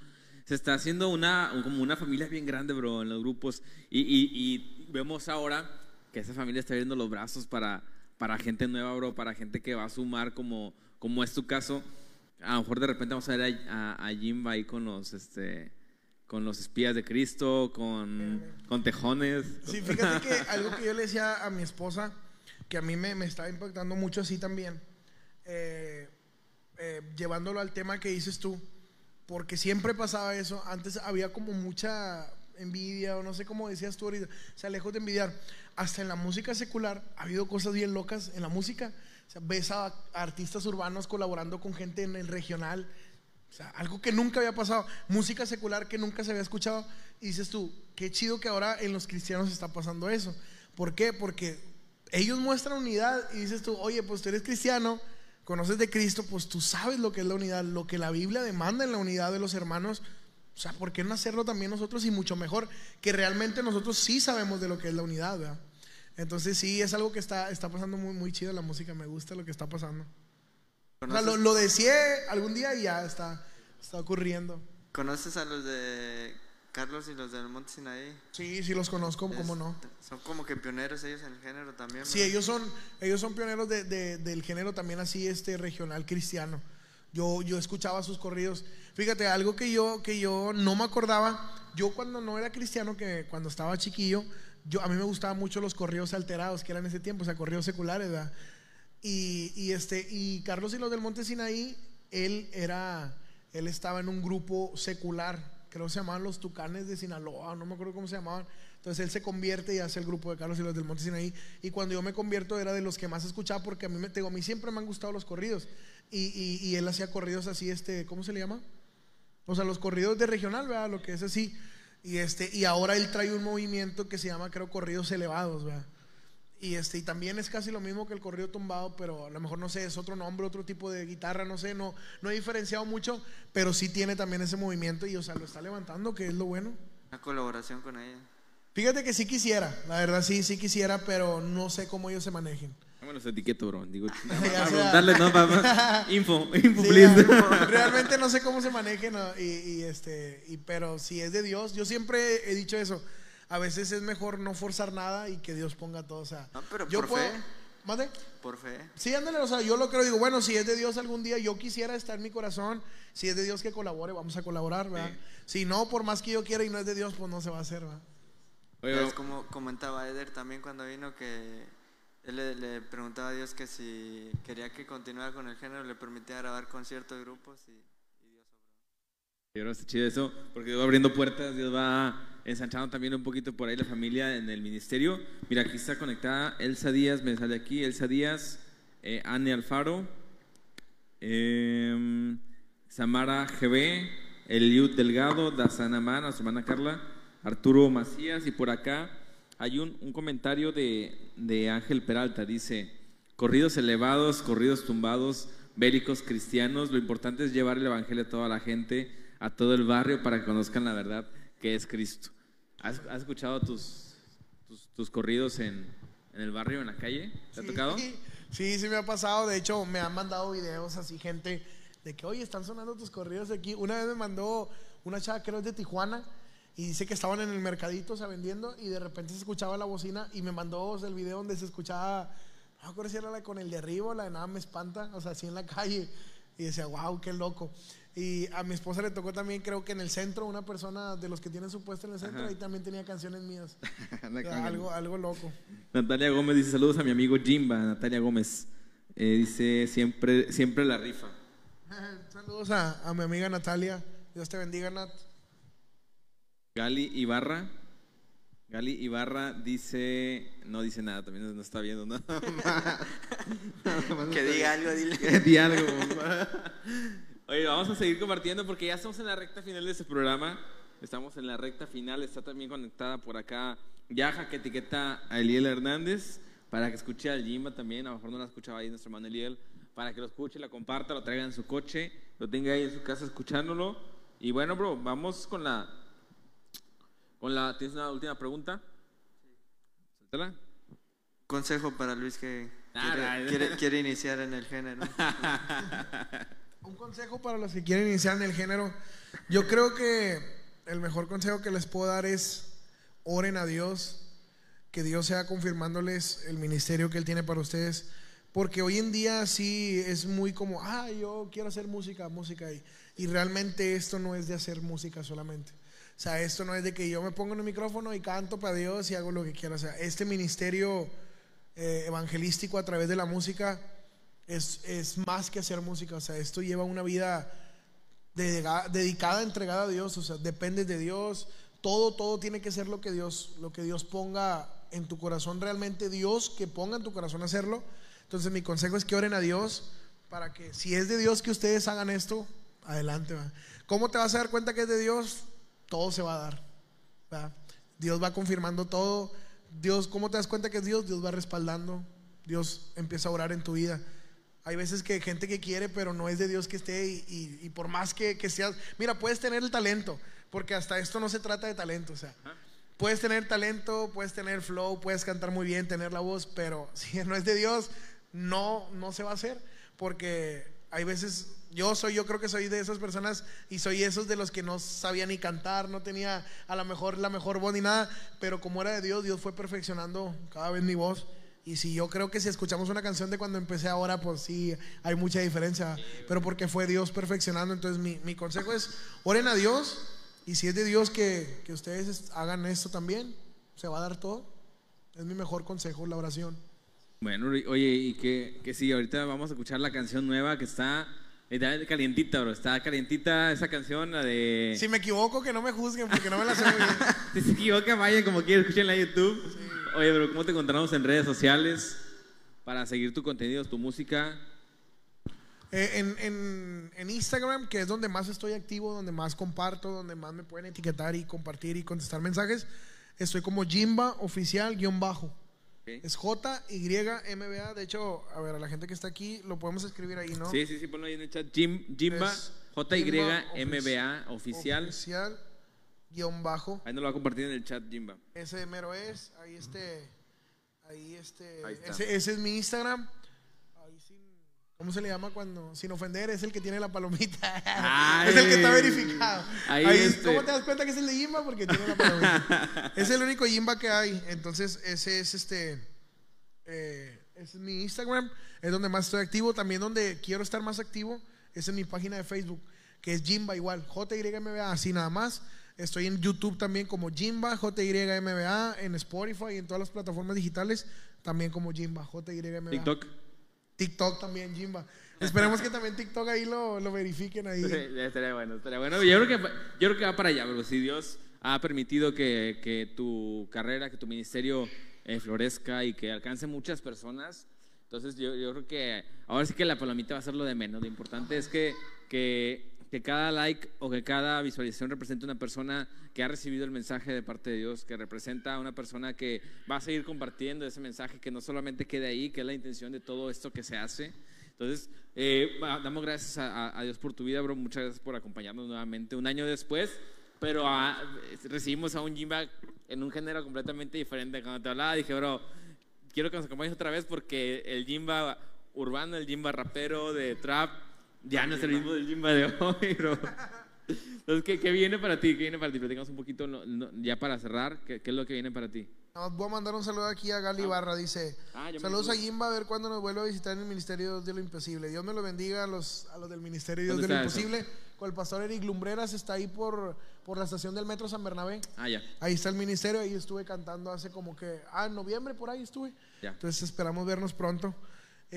se está haciendo una, como una familia bien grande, bro, en los grupos. Y, vemos ahora que esa familia está abriendo los brazos para, para gente nueva, bro, para gente que va a sumar, como, como es tu caso. A lo mejor de repente vamos a ver a, a, Jimba ahí con los, este, con los espías de Cristo, con, con tejones. Sí, fíjate que algo que yo le decía a mi esposa que a mí me, me estaba impactando mucho así también, eh, eh, llevándolo al tema que dices tú, porque siempre pasaba eso, antes había como mucha envidia o no sé cómo decías tú ahorita, o sea, lejos de envidiar, hasta en la música secular ha habido cosas bien locas en la música, o sea, ves a artistas urbanos colaborando con gente en el regional, o sea, algo que nunca había pasado, música secular que nunca se había escuchado, y dices tú, qué chido que ahora en los cristianos está pasando eso. ¿Por qué? Porque ellos muestran unidad y dices tú, oye, pues tú eres cristiano, conoces de Cristo, pues tú sabes lo que es la unidad, lo que la Biblia demanda en la unidad de los hermanos. O sea, ¿por qué no hacerlo también nosotros y mucho mejor? Que realmente nosotros sí sabemos de lo que es la unidad, ¿verdad? Entonces sí, es algo que está, está pasando muy, muy chido la música, me gusta lo que está pasando. O sea, lo, lo deseé algún día y ya está, está ocurriendo. ¿Conoces a los de Carlos y los del Monte Sinaí. Sí, sí los conozco, ¿cómo no? Son como que pioneros ellos en el género también. Sí, ellos son, ellos son pioneros de, del género también así, este regional cristiano. Yo, yo escuchaba sus corridos. Fíjate, algo que yo, que yo no me acordaba, yo cuando no era cristiano, que cuando estaba chiquillo, yo, a mí me gustaban mucho los corridos alterados, que eran en ese tiempo, o sea, corridos seculares, ¿verdad? Y, y, este, y Carlos y los del Monte Sinaí, él era, él estaba en un grupo secular creo que se llamaban los Tucanes de Sinaloa, no me acuerdo cómo se llamaban. Entonces él se convierte y hace el grupo de Carlos y los del Monte Sinaí. Y cuando yo me convierto era de los que más escuchaba porque a mí, me, a mí siempre me han gustado los corridos. Y, y, él hacía corridos así, este, ¿cómo se le llama? O sea, los corridos de regional, ¿verdad? Lo que es así. Y, este, y ahora él trae un movimiento que se llama, creo, corridos elevados, ¿verdad? Y, este, y también es casi lo mismo que el corrido tumbado, pero a lo mejor no sé, es otro nombre, otro tipo de guitarra, no sé, no, no he diferenciado mucho, pero sí tiene también ese movimiento y, o sea, lo está levantando, que es lo bueno. Una colaboración con ella. Fíjate que sí quisiera, la verdad sí, sí quisiera, pero no sé cómo ellos se manejen. Bueno, se etiqueto, bro. Digo, darle, no, info, info, please. Realmente no sé cómo se manejen, y, y, este, y, pero si es de Dios, yo siempre he dicho eso a veces es mejor no forzar nada y que Dios ponga todo. O sea, no, pero yo por puedo, fe. ¿Mande? Por fe. Sí, ándale, o sea, yo lo creo, digo, bueno, si es de Dios algún día, yo quisiera estar en mi corazón, si es de Dios que colabore, vamos a colaborar, ¿verdad? Si no, por más que yo quiera y no es de Dios, pues no se va a hacer, ¿verdad? Es como comentaba Eder también cuando vino que él le, preguntaba a Dios que si quería que continuara con el género, le permitía grabar con ciertos grupos y, y Dios obró. Y ahora está chido eso, porque Dios va abriendo puertas, Dios va ensanchando también un poquito por ahí la familia en el ministerio. Mira, aquí está conectada Elsa Díaz, me sale aquí, Elsa Díaz, eh, Anne Alfaro, eh, Samara GB, Eliud Delgado, Dazanamán, nuestra hermana Carla, Arturo Macías, y por acá hay un, un comentario de, de Ángel Peralta, dice, corridos elevados, corridos tumbados, bélicos cristianos, lo importante es llevar el Evangelio a toda la gente, a todo el barrio, para que conozcan la verdad que es Cristo. ¿Has, escuchado tus, tus, corridos en, en, el barrio, en la calle? ¿Te ha tocado? Sí, sí me ha pasado. De hecho, me han mandado videos así, gente, de que, oye, están sonando tus corridos aquí. Una vez me mandó una chava, creo es de Tijuana, y dice que estaban en el mercadito, o sea, vendiendo, y de repente se escuchaba la bocina, y me mandó el video donde se escuchaba, no me acuerdo si era la con el de arriba, la de nada me espanta, o sea, así en la calle. Y decía, wow, qué loco. Y a mi esposa le tocó también, creo que en el centro, una persona de los que tienen su puesto en el centro, ahí también tenía canciones mías. algo, algo loco. Natalia Gómez dice, saludos a mi amigo Jimba, Natalia Gómez. Eh, dice, siempre, siempre la rifa. saludos a, a, mi amiga Natalia. Dios te bendiga, Nat. Gali Ibarra. Gali Ibarra dice, no dice nada, también no está viendo nada. Que diga algo, dile. Di algo. Oye, vamos a seguir compartiendo porque ya estamos en la recta final de este programa. Estamos en la recta final. Está también conectada por acá Yaja, que etiqueta a Eliel Hernández para que escuche al Jimba también. A lo mejor no la escuchaba ahí nuestro hermano Eliel. Para que lo escuche, la comparta, lo traiga en su coche, lo tenga ahí en su casa escuchándolo. Y bueno, bro, vamos con la. Con la ¿Tienes una última pregunta? Suéltala. Consejo para Luis que Ah, quiere, quiere- quiere iniciar en el género. Un consejo para los que quieren iniciar en el género. Yo creo que el mejor consejo que les puedo dar es oren a Dios, que Dios sea confirmándoles el ministerio que Él tiene para ustedes. Porque hoy en día sí es muy como, ah, yo quiero hacer música, música. Y, y realmente esto no es de hacer música solamente. Sea, esto no es de que yo me pongo en el micrófono y canto para Dios y hago lo que quiero. O sea, este ministerio eh, evangelístico a través de la música es, es más que hacer música. O sea, esto lleva una vida dedicada, dedicada, entregada a Dios. O sea, depende de Dios. Todo, todo tiene que ser lo que Dios, lo que Dios ponga en tu corazón. Realmente Dios que ponga en tu corazón hacerlo. Entonces mi consejo es que oren a Dios para que si es de Dios que ustedes hagan esto, adelante. ¿va? ¿Cómo te vas a dar cuenta que es de Dios? Todo se va a dar. Dios va confirmando todo. Dios, ¿cómo te das cuenta que es Dios? Dios va respaldando. Dios empieza a orar en tu vida. Hay veces que gente que quiere, pero no es de Dios que esté y, y- y por más que, que seas, mira, puedes tener el talento, porque hasta esto no se trata de talento, o sea, puedes tener talento, puedes tener flow, puedes cantar muy bien, tener la voz, pero si no es de Dios, no, no se va a hacer, porque hay veces, yo soy, yo creo que soy de esas personas y soy esos de los que no sabía ni cantar, no tenía a lo mejor la mejor voz ni nada, pero como era de Dios, Dios fue perfeccionando cada vez mi voz. Y si yo creo que si escuchamos una canción de cuando empecé ahora, pues sí, hay mucha diferencia. Pero porque fue Dios perfeccionando. Entonces mi, mi consejo es, oren a Dios. Y si es de Dios que, que ustedes es- hagan esto también, se va a dar todo. Es mi mejor consejo, la oración. Bueno, oye, y que, que sí, ahorita vamos a escuchar la canción nueva que está, está calientita, bro. Está calientita esa canción, la de... Si me equivoco, que no me juzguen porque no me la sé muy bien. Si se equivoca, vayan como quieran, escúchenla en YouTube. Oye, pero ¿cómo te encontramos en redes sociales para seguir tu contenido, tu música? Eh, en, en- en Instagram, que es donde más estoy activo, donde más comparto, donde más me pueden etiquetar y compartir y contestar mensajes, estoy como Jimba oficial guion bajo. Es J-Y-M-B-A. De hecho, a ver, a la gente que está aquí lo podemos escribir ahí, ¿no? Sí, sí, sí, ponlo ahí en el chat. Jim, Jimba, J-Y-M-B-A, oficial. Oficial guion bajo. Ahí nos lo va a compartir en el chat, Jimba. Ese mero es. Ahí este. Ahí este. Ahí está. ese, ese es mi Instagram. ¿Cómo se le llama cuando? Sin ofender, es el que tiene la palomita. Ay. es el que está verificado. Ahí Ahí, este. ¿Cómo te das cuenta que es el de Jimba? Porque tiene la palomita. es el único Jimba que hay. Entonces, ese es este. eh, es mi Instagram. Es donde más estoy activo. También donde quiero estar más activo. Es en mi página de Facebook. Que es Jimba igual. JYMBA, así nada más. Estoy en YouTube también como Jimba, JYMBA, en Spotify y en todas las plataformas digitales también como Jimba, JYMBA. TikTok. TikTok también, Jimba. Esperemos que también TikTok ahí lo, lo verifiquen ahí. Estaría bueno, estaría bueno. Yo creo que, yo creo que va para allá, bro. Si Dios ha permitido que, que tu carrera, que tu ministerio eh, florezca y que alcance muchas personas, entonces yo, yo creo que ahora sí que la palomita va a ser lo de menos. Lo importante es que, que, que cada like o que cada visualización represente una persona que ha recibido el mensaje de parte de Dios, que representa a una persona que va a seguir compartiendo ese mensaje, que no solamente quede ahí, que es la intención de todo esto que se hace. Entonces, eh, damos gracias a, a- a Dios por tu vida, bro. Muchas gracias por acompañarnos nuevamente un año después. Pero ah, recibimos a un Jimba en un género completamente diferente. Cuando te hablaba, dije, bro, quiero que nos acompañes otra vez porque el Jimba urbano, el Jimba rapero de trap, ya no es el mismo del Jimba de hoy, bro. Entonces, ¿qué, qué viene para ti? ¿Qué viene para ti? Platicamos un poquito no- no- ya para cerrar. ¿qué, qué es lo que viene para ti? Nos voy a mandar un saludo aquí a Gali Barra. Dice: Ah, Saludos a. Jimba, a ver cuándo nos vuelve a visitar en el Ministerio de lo Imposible. Dios me lo bendiga a los, a los del Ministerio de Dios de ¿Dónde lo está eso? Imposible. Con el pastor Eric Lumbreras está ahí por, por la estación del Metro San Bernabé. Ah, ya. Ahí está el ministerio, ahí estuve cantando hace como que, ah, en noviembre por ahí estuve. Ya. Entonces esperamos vernos pronto.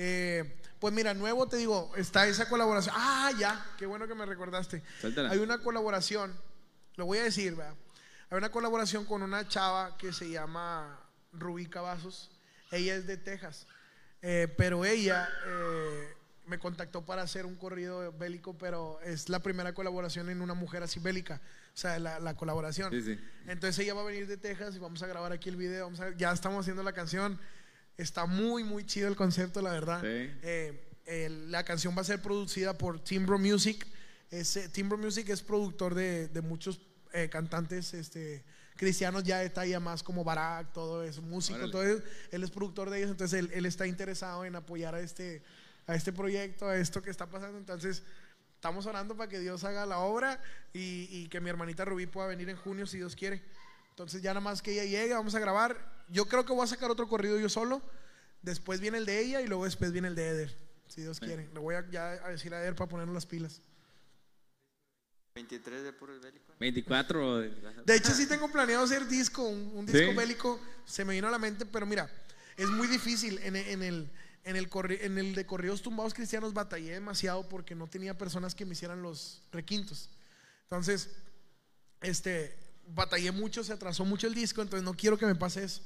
Eh, pues mira, nuevo te digo, está esa colaboración. Ah, ya, qué bueno que me recordaste. Suéltala. Hay una colaboración, lo voy a decir, ¿verdad? Hay una colaboración con una chava que se llama Rubí Cavazos. Ella es de Texas. Eh, pero ella eh, me contactó para hacer un corrido bélico, pero es la primera colaboración en una mujer así bélica. O sea, la, la colaboración. Sí, sí. Entonces ella va a venir de Texas y vamos a grabar aquí el video. Vamos a- ya estamos haciendo la canción. Está muy, muy chido el concepto, la verdad. Sí. Eh, la canción va a ser producida por Timbro Music. Ese, Timbro Music es productor de, de muchos eh, cantantes este, cristianos ya de talla más como Barak, todo eso, músico, Órale. todo eso. Él es productor de ellos, entonces él, él está interesado en apoyar a este, a este proyecto, a esto que está pasando. Entonces, estamos orando para que Dios haga la obra y, y que mi hermanita Rubí pueda venir en junio si Dios quiere. Entonces, ya nada más que ella llegue, vamos a grabar. Yo creo que voy a sacar otro corrido yo solo. Después viene el de ella y luego después viene el de Eder, si Dios quiere. Le voy a, ya a decir a Eder para ponernos las pilas. 23 de puro bélico. 24. de- hecho, sí tengo planeado hacer disco, un, un disco ¿Sí? bélico. Se me vino a la mente, pero mira, es muy difícil. En, el- en el, en, el corri- en el de corridos tumbados cristianos batallé demasiado porque no tenía personas que me hicieran los requintos. Entonces, este, batallé mucho, se atrasó mucho el disco, entonces no quiero que me pase eso.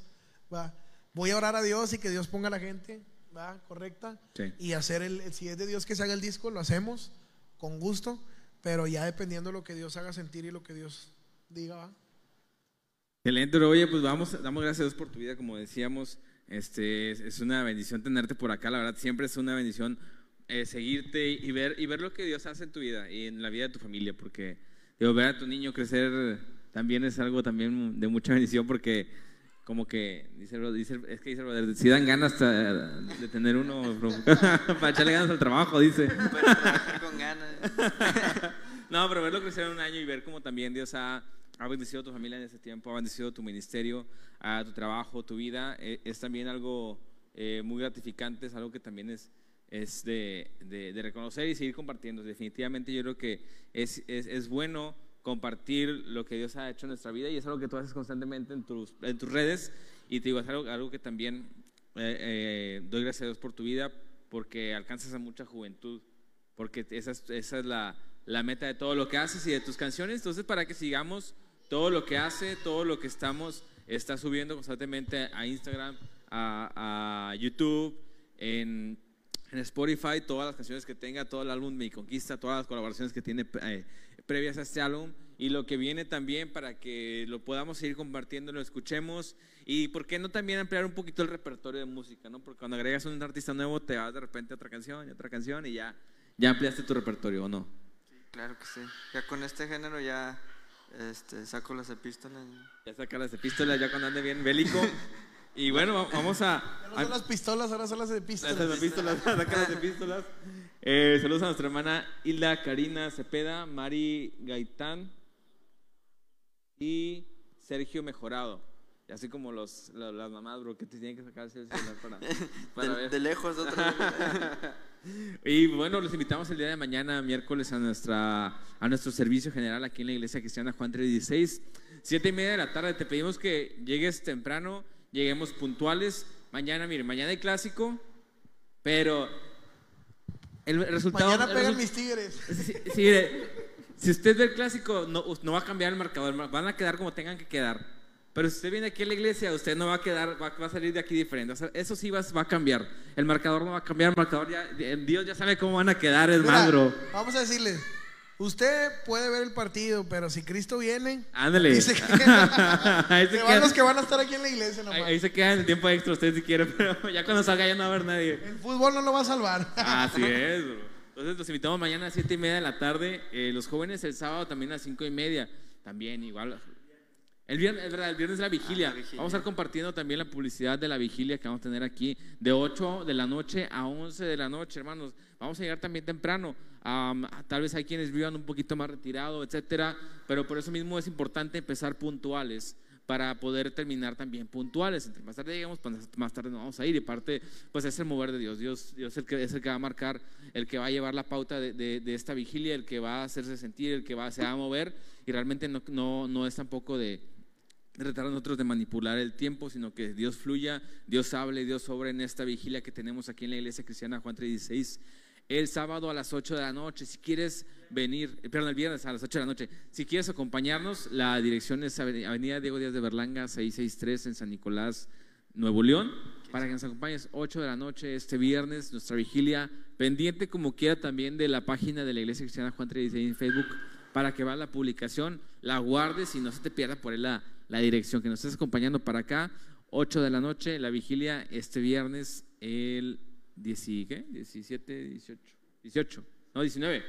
¿Va? Voy a orar a Dios y que Dios ponga a la gente ¿va? correcta Sí. y hacer el, si es de Dios que se haga el disco, lo hacemos con gusto, pero ya dependiendo de lo que Dios haga sentir y lo que Dios diga. ¿va? Excelente, oye, pues vamos, damos gracias a Dios por tu vida, como decíamos, este, es, es una bendición tenerte por acá, la verdad, siempre es una bendición eh, seguirte y ver, y ver lo que Dios hace en tu vida y en la vida de tu familia, porque digo, ver a tu niño crecer también es algo también de mucha bendición, porque como que, dice, dice, es que dice, el brother, si dan ganas de tener uno para echarle ganas al trabajo, dice. Con ganas. No, pero verlo crecer en un año y ver cómo también Dios ha, ha bendecido a tu familia en ese tiempo, ha bendecido tu ministerio, a tu trabajo, tu vida, eh, es también algo eh, muy gratificante, es algo que también es, es de, de- de reconocer y seguir compartiendo. Definitivamente yo creo que es, es, es bueno compartir lo que Dios ha hecho en nuestra vida y es algo que tú haces constantemente en tus, en tus redes y te digo, es algo, algo que también eh, eh, doy gracias a Dios por tu vida porque alcanzas a mucha juventud porque esa es, esa es la, la meta de todo lo que haces y de tus canciones. Entonces, para que sigamos todo lo que hace, todo lo que estamos, está subiendo constantemente a Instagram, a, a YouTube, en, en Spotify, todas las canciones que tenga, todo el álbum Mi Conquista, todas las colaboraciones que tiene eh, previas a este álbum y lo que viene también para que lo podamos seguir compartiendo, lo escuchemos y por qué no también ampliar un poquito el repertorio de música, ¿no? Porque cuando agregas un artista nuevo te vas de repente a otra canción y otra canción y ya, ya ampliaste tu repertorio, ¿o no? Claro que sí. Ya con este género ya este, saco las epístolas. Ya sacar las epístolas ya cuando ande bien bélico. Y bueno, va- vamos a... Ya no son las pistolas, ahora son las Las epístolas. epístolas, sacar las epístolas. Eh, saludos a nuestra hermana Hilda Karina Cepeda, Mari Gaitán y Sergio Mejorado. Y así como los, la- las mamás, bro, que te tienen que sacar el celular para, para De, ver. de lejos otra vez. Y bueno, los invitamos el día de mañana, miércoles, a, nuestra, a nuestro servicio general aquí en la Iglesia Cristiana Juan 316. Siete y media de la tarde, te pedimos que llegues temprano, lleguemos puntuales. Mañana, mire, mañana hay clásico, pero el resultado... Mañana pegan resu- mis tigres. Sí, sí, mire, si usted ve el clásico, no, no va a cambiar el marcador, van a quedar como tengan que quedar. Pero si usted viene aquí a la iglesia, usted no va a quedar, va, va a salir de aquí diferente. O sea, eso sí va, va a cambiar. El marcador no va a cambiar, el marcador ya, Dios ya sabe cómo van a quedar, es Mira, más, bro. Vamos a decirle, usted puede ver el partido, pero si Cristo viene, Ándale. se quedan, ahí, se se van los que van a estar aquí en la iglesia nomás. ahí se queda en el tiempo extra usted si quiere, pero ya cuando salga ya no va a haber nadie. El fútbol no lo va a salvar. Así es, bro. Entonces los invitamos mañana a las 7 y media de la tarde. Eh, los jóvenes el sábado también a las 5 y media. También igual. El viernes, es verdad, el viernes es la vigilia. Ah, la vigilia. Vamos a estar compartiendo también la publicidad de la vigilia que vamos a tener aquí de 8 de la noche a 11 de la noche, hermanos. Vamos a llegar también temprano. Am, tal vez hay quienes vivan un poquito más retirado, etcétera. Pero por eso mismo es importante empezar puntuales para poder terminar también puntuales. Entre más tarde lleguemos, pues más tarde nos vamos a ir. Y parte, pues es el mover de Dios. Dios, Dios es, el que, es el que va a marcar, el que va a llevar la pauta de, de- de esta vigilia, el que va a hacerse sentir, el que va, se va a mover. Y realmente no, no, no es tampoco de tratar nosotros de manipular el tiempo, sino que Dios fluya, Dios hable, Dios sobre en esta vigilia que tenemos aquí en la iglesia cristiana Juan 316. El sábado a las 8 de la noche, si quieres venir, eh, perdón, el viernes a las 8 de la noche. Si quieres acompañarnos, la dirección es Avenida Diego Díaz de Berlanga, 663 en San Nicolás, Nuevo León. Para que nos acompañes 8 de la noche este viernes, nuestra vigilia, pendiente como quiera también de la página de la Iglesia Cristiana Juan 36 en Facebook, para que va la publicación, la guardes y no se te pierda por ahí la, la dirección, que nos estés acompañando para acá, 8 de la noche, la vigilia este viernes, el 10, ¿qué? 17, 18, 18, no, 19.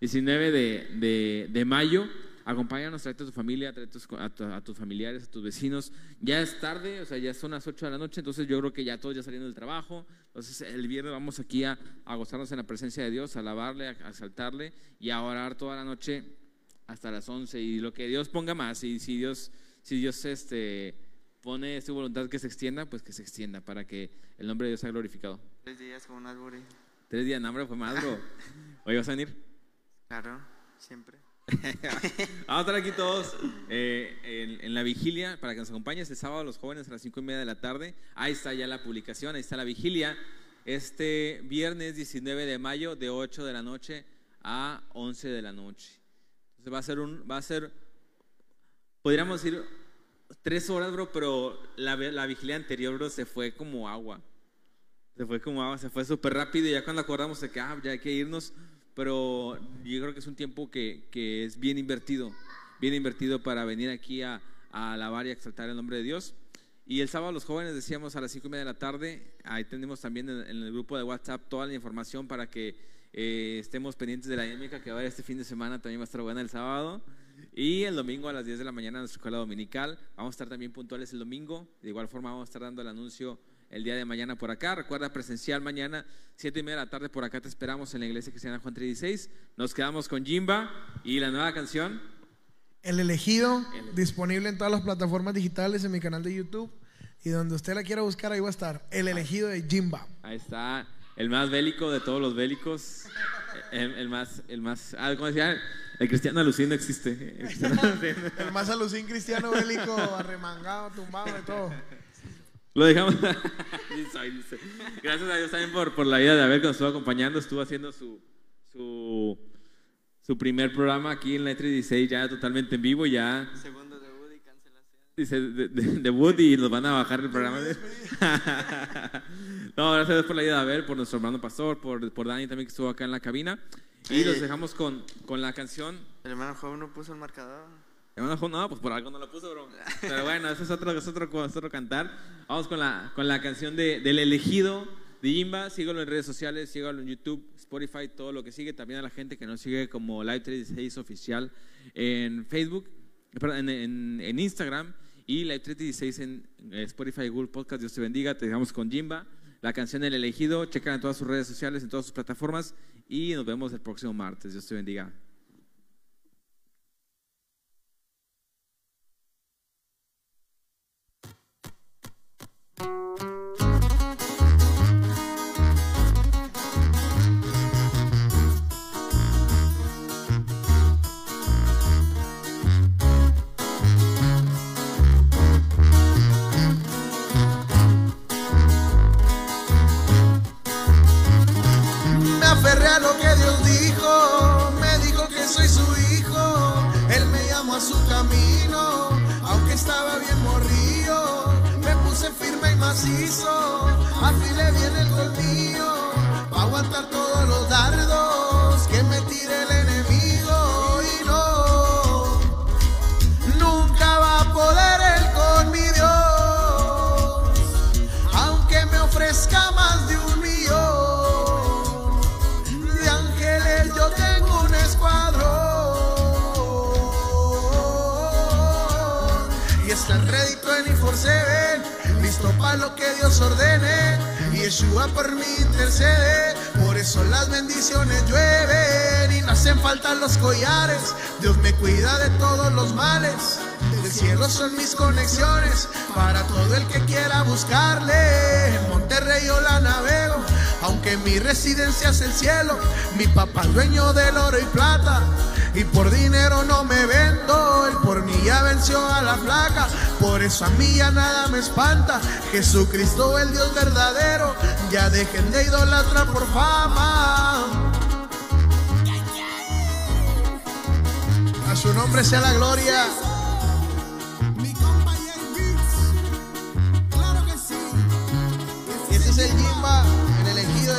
19 de, de, de mayo. Acompáñanos, trae a tu familia, trae a, tus familiares, a tus vecinos. Ya es tarde, o sea, ya son las 8 de la noche, entonces yo creo que ya todos ya saliendo del trabajo. Entonces el viernes vamos aquí a, a gozarnos en la presencia de Dios, a alabarle, a, saltarle y a orar toda la noche hasta las 11 y lo que Dios ponga más. Y si Dios, si Dios este, pone su voluntad que se extienda, pues que se extienda para que el nombre de Dios sea glorificado. Tres días como un Tres días, no, hombre, fue más, bro. Hoy vas a venir. Claro, siempre. Vamos a estar aquí todos eh, en, la vigilia para que nos acompañes el sábado los jóvenes a las cinco y media de la tarde. Ahí está ya la publicación, ahí está la vigilia. Este viernes 19 de mayo de 8 de la noche a 11 de la noche. Entonces va a ser un, va a ser, podríamos decir tres horas, bro, pero la, vigilia anterior, bro, se fue como agua. Se fue como agua, se fue súper rápido y ya cuando acordamos de que ah, ya hay que irnos, pero yo creo que es un tiempo que, que es bien invertido, bien invertido para venir aquí a, a, alabar y exaltar el nombre de Dios. Y el sábado los jóvenes decíamos a las cinco y media de la tarde, ahí tenemos también en, el grupo de WhatsApp toda la información para que eh, estemos pendientes de la dinámica que va a haber este fin de semana, también va a estar buena el sábado. Y el domingo a las 10 de la mañana en nuestra escuela dominical. Vamos a estar también puntuales el domingo. De igual forma vamos a estar dando el anuncio el día de mañana por acá. Recuerda presencial mañana, siete y media de la tarde por acá te esperamos en la iglesia cristiana Juan 36. Nos quedamos con Jimba y la nueva canción. El elegido, disponible en todas las plataformas digitales, en mi canal de YouTube. Y donde usted la quiera buscar, ahí va a estar. El elegido de Jimba. Ahí está, el más bélico de todos los bélicos. El, más, el más, ah, ¿cómo decía? El cristiano alucín no existe. El, más alucín cristiano bélico, arremangado, tumbado, de todo. Lo dejamos. Gracias a Dios también por, por la vida de Abel que nos estuvo acompañando. Estuvo haciendo su, su, su primer programa aquí en la E16 ya totalmente en vivo. Ya. Segundo. Dice de, debut y nos van a bajar el programa. no, gracias a Dios por la vida de Abel, por nuestro hermano pastor, por, por Dani también que estuvo acá en la cabina. Y los dejamos con, con la canción. El hermano joven no puso el marcador. No, pues por algo no lo puso, bro. Pero bueno, eso es otro, es otro, otro cantar. Vamos con la, con la canción de, del elegido de Jimba. Síguelo en redes sociales, síguelo en YouTube, Spotify, todo lo que sigue. También a la gente que nos sigue como Live 36 Oficial en Facebook, perdón, en, en, Instagram y Live 36 en Spotify, Google Podcast. Dios te bendiga. Te dejamos con Jimba. La canción El elegido. Checa en todas sus redes sociales, en todas sus plataformas. Y nos vemos el próximo martes. Dios te bendiga. El lo que Dios ordene. Y Yeshua por mí intercede, por eso las bendiciones llueven y no hacen falta los collares. Dios me cuida de todos los males cielo, mi papá dueño del oro y plata. Y por dinero no me vendo, él por mí ya venció a la flaca. Por eso a mí ya nada me espanta. Jesucristo, el Dios verdadero, ya dejen de idolatrar por fama. A su nombre sea la gloria.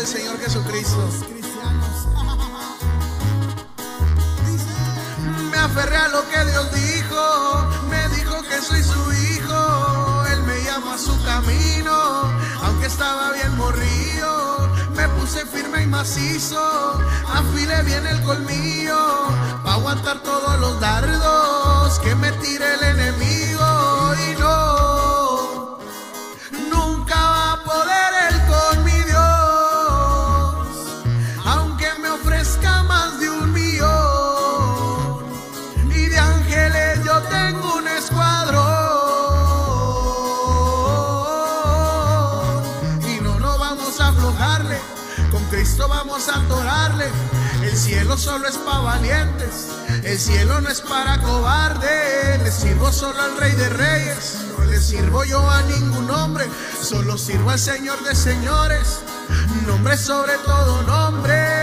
Señor Jesucristo. Me aferré a lo que Dios dijo, me dijo que soy su hijo, Él me llama a su camino, aunque estaba bien morrido, me puse firme y macizo, afilé bien el colmillo, para aguantar todos los dardos que me tire el enemigo solo es para valientes, el cielo no es para cobardes. Le sirvo solo al Rey de Reyes, no le sirvo yo a ningún hombre, solo sirvo al Señor de señores. Nombre sobre todo nombre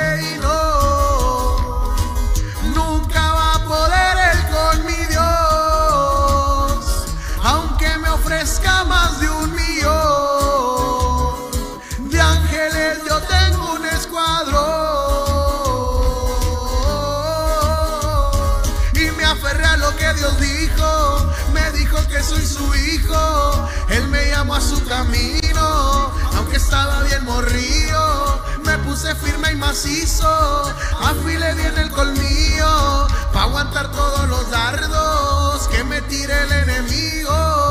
a su camino, aunque estaba bien morrido, me puse firme y macizo, afilé bien el colmillo, para aguantar todos los dardos que me tire el enemigo.